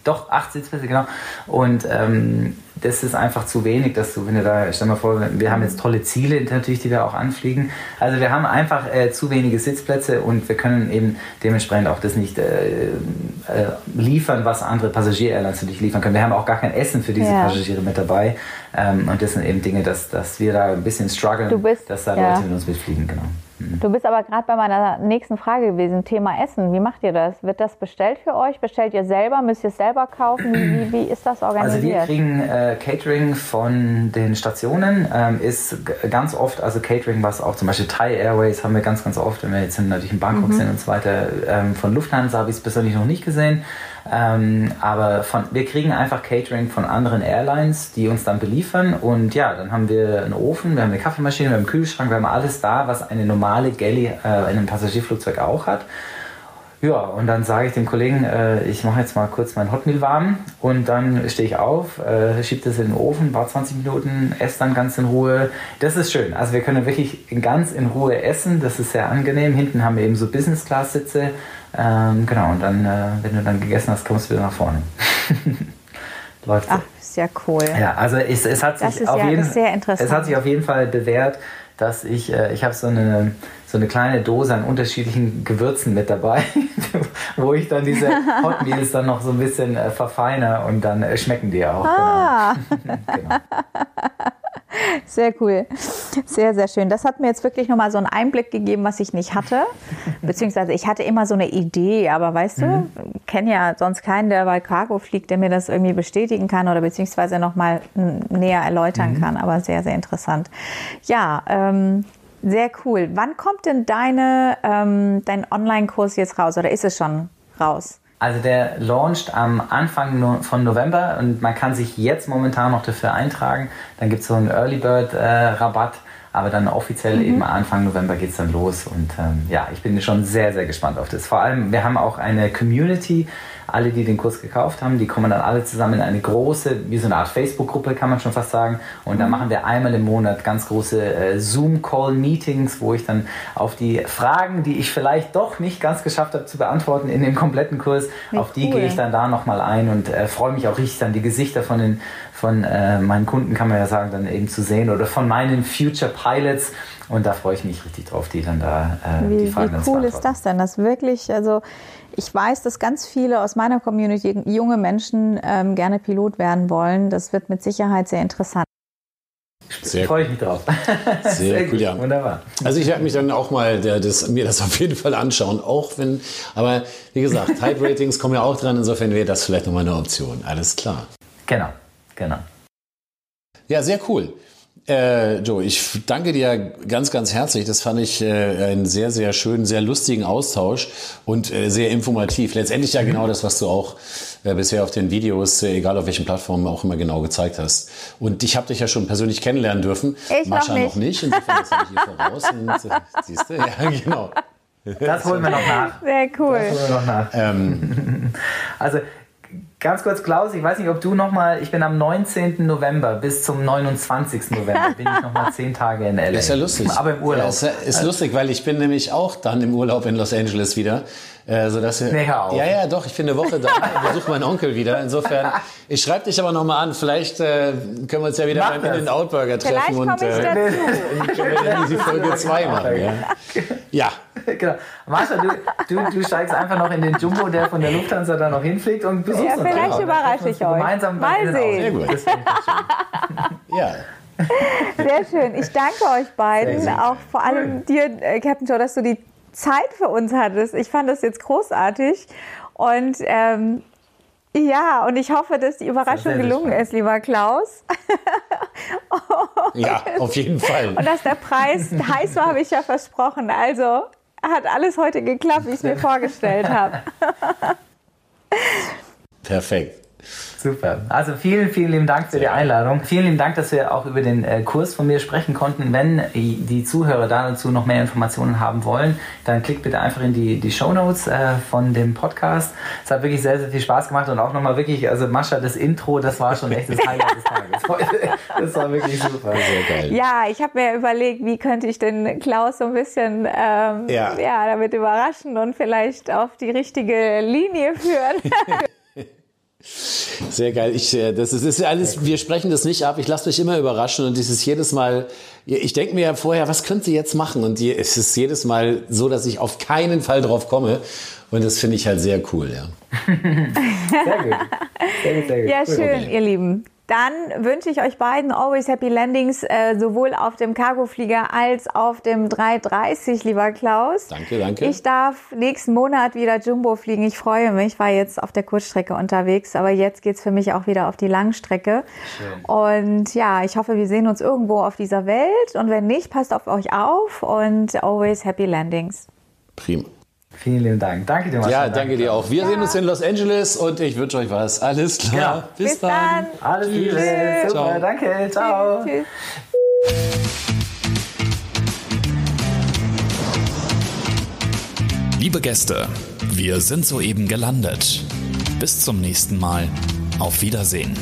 doch, acht Sitzplätze, genau. Und ähm, das ist einfach zu wenig, dass du, wenn du da, stell mal vor, wir haben jetzt tolle Ziele natürlich, die wir auch anfliegen. Also wir haben einfach äh, zu wenige Sitzplätze und wir können eben dementsprechend auch das nicht äh, äh, liefern, was andere Passagier-Airlines natürlich liefern können. Wir haben auch gar kein Essen für diese ja. Passagiere mit dabei. Ähm, und das sind eben Dinge, dass, dass wir da ein bisschen strugglen, bist, dass da ja. Leute mit uns mitfliegen, genau. Du bist aber gerade bei meiner nächsten Frage gewesen, Thema Essen. Wie macht ihr das? Wird das bestellt für euch? Bestellt ihr selber? Müsst ihr es selber kaufen? Wie, wie, wie ist das organisiert? Also wir kriegen äh, Catering von den Stationen. Ähm, ist ganz oft, also Catering, was auch zum Beispiel Thai Airways haben wir ganz, ganz oft, wenn wir jetzt natürlich in Bangkok mhm. sind und so weiter. Ähm, von Lufthansa habe ich es persönlich noch nicht gesehen. Ähm, aber von, wir kriegen einfach Catering von anderen Airlines, die uns dann beliefern. Und ja, dann haben wir einen Ofen, wir haben eine Kaffeemaschine, wir haben einen Kühlschrank, wir haben alles da, was eine normale Galley äh, in einem Passagierflugzeug auch hat. Ja, und dann sage ich dem Kollegen, äh, ich mache jetzt mal kurz mein Hotmeal warm und dann stehe ich auf, äh, schiebe das in den Ofen, warte 20 Minuten, esse dann ganz in Ruhe. Das ist schön. Also wir können wirklich ganz in Ruhe essen, das ist sehr angenehm. Hinten haben wir eben so Business-Class-Sitze ähm, genau, und dann, äh, wenn du dann gegessen hast, kommst du wieder nach vorne. Läuft so. Ach, sehr cool. Ja, also es, es, hat sich auf ja, jeden, es hat sich auf jeden Fall bewährt, dass ich, äh, ich habe so eine, so eine kleine Dose an unterschiedlichen Gewürzen mit dabei, wo ich dann diese Hot Meals dann noch so ein bisschen äh, verfeine und dann äh, schmecken die auch. Ah. Genau. genau. Sehr cool. Sehr, sehr schön. Das hat mir jetzt wirklich nochmal so einen Einblick gegeben, was ich nicht hatte. Beziehungsweise ich hatte immer so eine Idee, aber weißt mhm. du, kenne ja sonst keinen, der bei Cargo fliegt, der mir das irgendwie bestätigen kann oder beziehungsweise nochmal näher erläutern mhm. kann. Aber sehr, sehr interessant. Ja, ähm, sehr cool. Wann kommt denn deine, ähm, dein Online-Kurs jetzt raus oder ist es schon raus? Also der launcht am Anfang von November und man kann sich jetzt momentan noch dafür eintragen. Dann gibt es so einen Early Bird äh, Rabatt, aber dann offiziell mhm. eben Anfang November geht es dann los. Und ähm, ja, ich bin schon sehr, sehr gespannt auf das. Vor allem, wir haben auch eine Community, alle, die den Kurs gekauft haben, die kommen dann alle zusammen in eine große, wie so eine Art Facebook-Gruppe, kann man schon fast sagen. Und mhm. da machen wir einmal im Monat ganz große äh, Zoom-Call-Meetings, wo ich dann auf die Fragen, die ich vielleicht doch nicht ganz geschafft habe zu beantworten in dem kompletten Kurs, wie auf die cool. gehe ich dann da nochmal ein und äh, freue mich auch richtig dann die Gesichter von den von äh, meinen Kunden, kann man ja sagen, dann eben zu sehen oder von meinen Future Pilots. Und da freue ich mich richtig drauf, die dann da äh, wie, die Fragen Wie cool ist das denn? Das wirklich, also ich weiß, dass ganz viele aus meiner Community, junge Menschen, ähm, gerne Pilot werden wollen. Das wird mit Sicherheit sehr interessant. Sehr freue ich mich drauf. Sehr, Sehr gut, ja. Wunderbar. Also ich werde mich dann auch mal der, das, mir das auf jeden Fall anschauen, auch wenn, aber wie gesagt, Type Ratings kommen ja auch dran, insofern wäre das vielleicht nochmal eine Option. Alles klar. Genau, genau. Ja, sehr cool. Äh, Joe, ich danke dir ganz, ganz herzlich. Das fand ich äh, einen sehr, sehr schönen, sehr lustigen Austausch und äh, sehr informativ. Letztendlich ja genau das, was du auch äh, bisher auf den Videos, äh, egal auf welchen Plattformen, auch immer genau gezeigt hast. Und ich habe dich ja schon persönlich kennenlernen dürfen. Ich Mascha noch nicht. noch nicht. Insofern das ich hier voraus. Und, äh, siehst du? Ja, genau. Das holen wir noch nach. Sehr cool. Das holen wir noch nach. Ähm. Also Ganz kurz, Klaus, ich weiß nicht, ob du nochmal, ich bin am 19. November bis zum 29. November, bin ich nochmal zehn Tage in LA. Das ist ja lustig. Aber im Urlaub. Ja, ist, ist lustig, weil ich bin nämlich auch dann im Urlaub in Los Angeles wieder. Äh, sodass wir, Ja, ja, doch, ich bin eine Woche da und besuche meinen Onkel wieder. Insofern, ich schreibe dich aber nochmal an. Vielleicht äh, können wir uns ja wieder Mach beim In-N-Out-Burger treffen und, äh, und können wir dann die Folge 2 machen. Ja. ja. genau. Marsha, du, du, du, steigst einfach noch in den Jumbo, der von der Lufthansa da noch hinfliegt und besuchst ja, uns. Vielleicht überrasche ich euch. Gemeinsam Mal sehen. Sehr gut. ja. Sehr schön. Ich danke euch beiden, auch vor allem dir, äh, Captain Joe, dass du die Zeit für uns hattest. Ich fand das jetzt großartig. Und ähm, ja, und ich hoffe, dass die Überraschung gelungen ist, lieber Klaus. ja, auf jeden Fall. Und dass der Preis heiß war, habe ich ja versprochen. Also hat alles heute geklappt, wie ich es mir vorgestellt habe. Perfekt. Super. Also vielen, vielen lieben Dank für die Einladung. Vielen lieben Dank, dass wir auch über den äh, Kurs von mir sprechen konnten. Wenn die Zuhörer dazu noch mehr Informationen haben wollen, dann klickt bitte einfach in die, die Show Notes äh, von dem Podcast. Es hat wirklich sehr, sehr viel Spaß gemacht und auch nochmal wirklich, also Mascha, das Intro, das war schon echt das Highlight des Tages heute. Das war wirklich super. Sehr geil. Ja, ich habe mir überlegt, wie könnte ich den Klaus so ein bisschen ähm, ja. ja, damit überraschen und vielleicht auf die richtige Linie führen. Sehr geil. Ich, äh, das ist, ist alles, wir sprechen das nicht ab. Ich lasse mich immer überraschen und es ist jedes Mal, ich denke mir ja vorher, was könnte sie jetzt machen? Und die, es ist jedes Mal so, dass ich auf keinen Fall drauf komme. Und das finde ich halt sehr cool, ja. sehr gut. Sehr gut, sehr gut. Ja, schön, okay. ihr Lieben. Dann wünsche ich euch beiden always happy landings, äh, sowohl auf dem Cargoflieger als auf dem 330, lieber Klaus. Danke, danke. Ich darf nächsten Monat wieder Jumbo fliegen. Ich freue mich. Ich war jetzt auf der Kurzstrecke unterwegs, aber jetzt geht's für mich auch wieder auf die Langstrecke. Schön. Und ja, ich hoffe, wir sehen uns irgendwo auf dieser Welt. Und wenn nicht, passt auf euch auf und always happy landings. Prima. Vielen lieben Dank. Danke dir, Marcel. Ja, danke, danke dir auch. Wir ja. sehen uns in Los Angeles und ich wünsche euch was. Alles klar. Ja. Bis, Bis, dann. dann. Alles Liebe. Super. Ciao. Danke. Ciao. Tschüss. Liebe Gäste, wir sind soeben gelandet. Bis zum nächsten Mal. Auf Wiedersehen.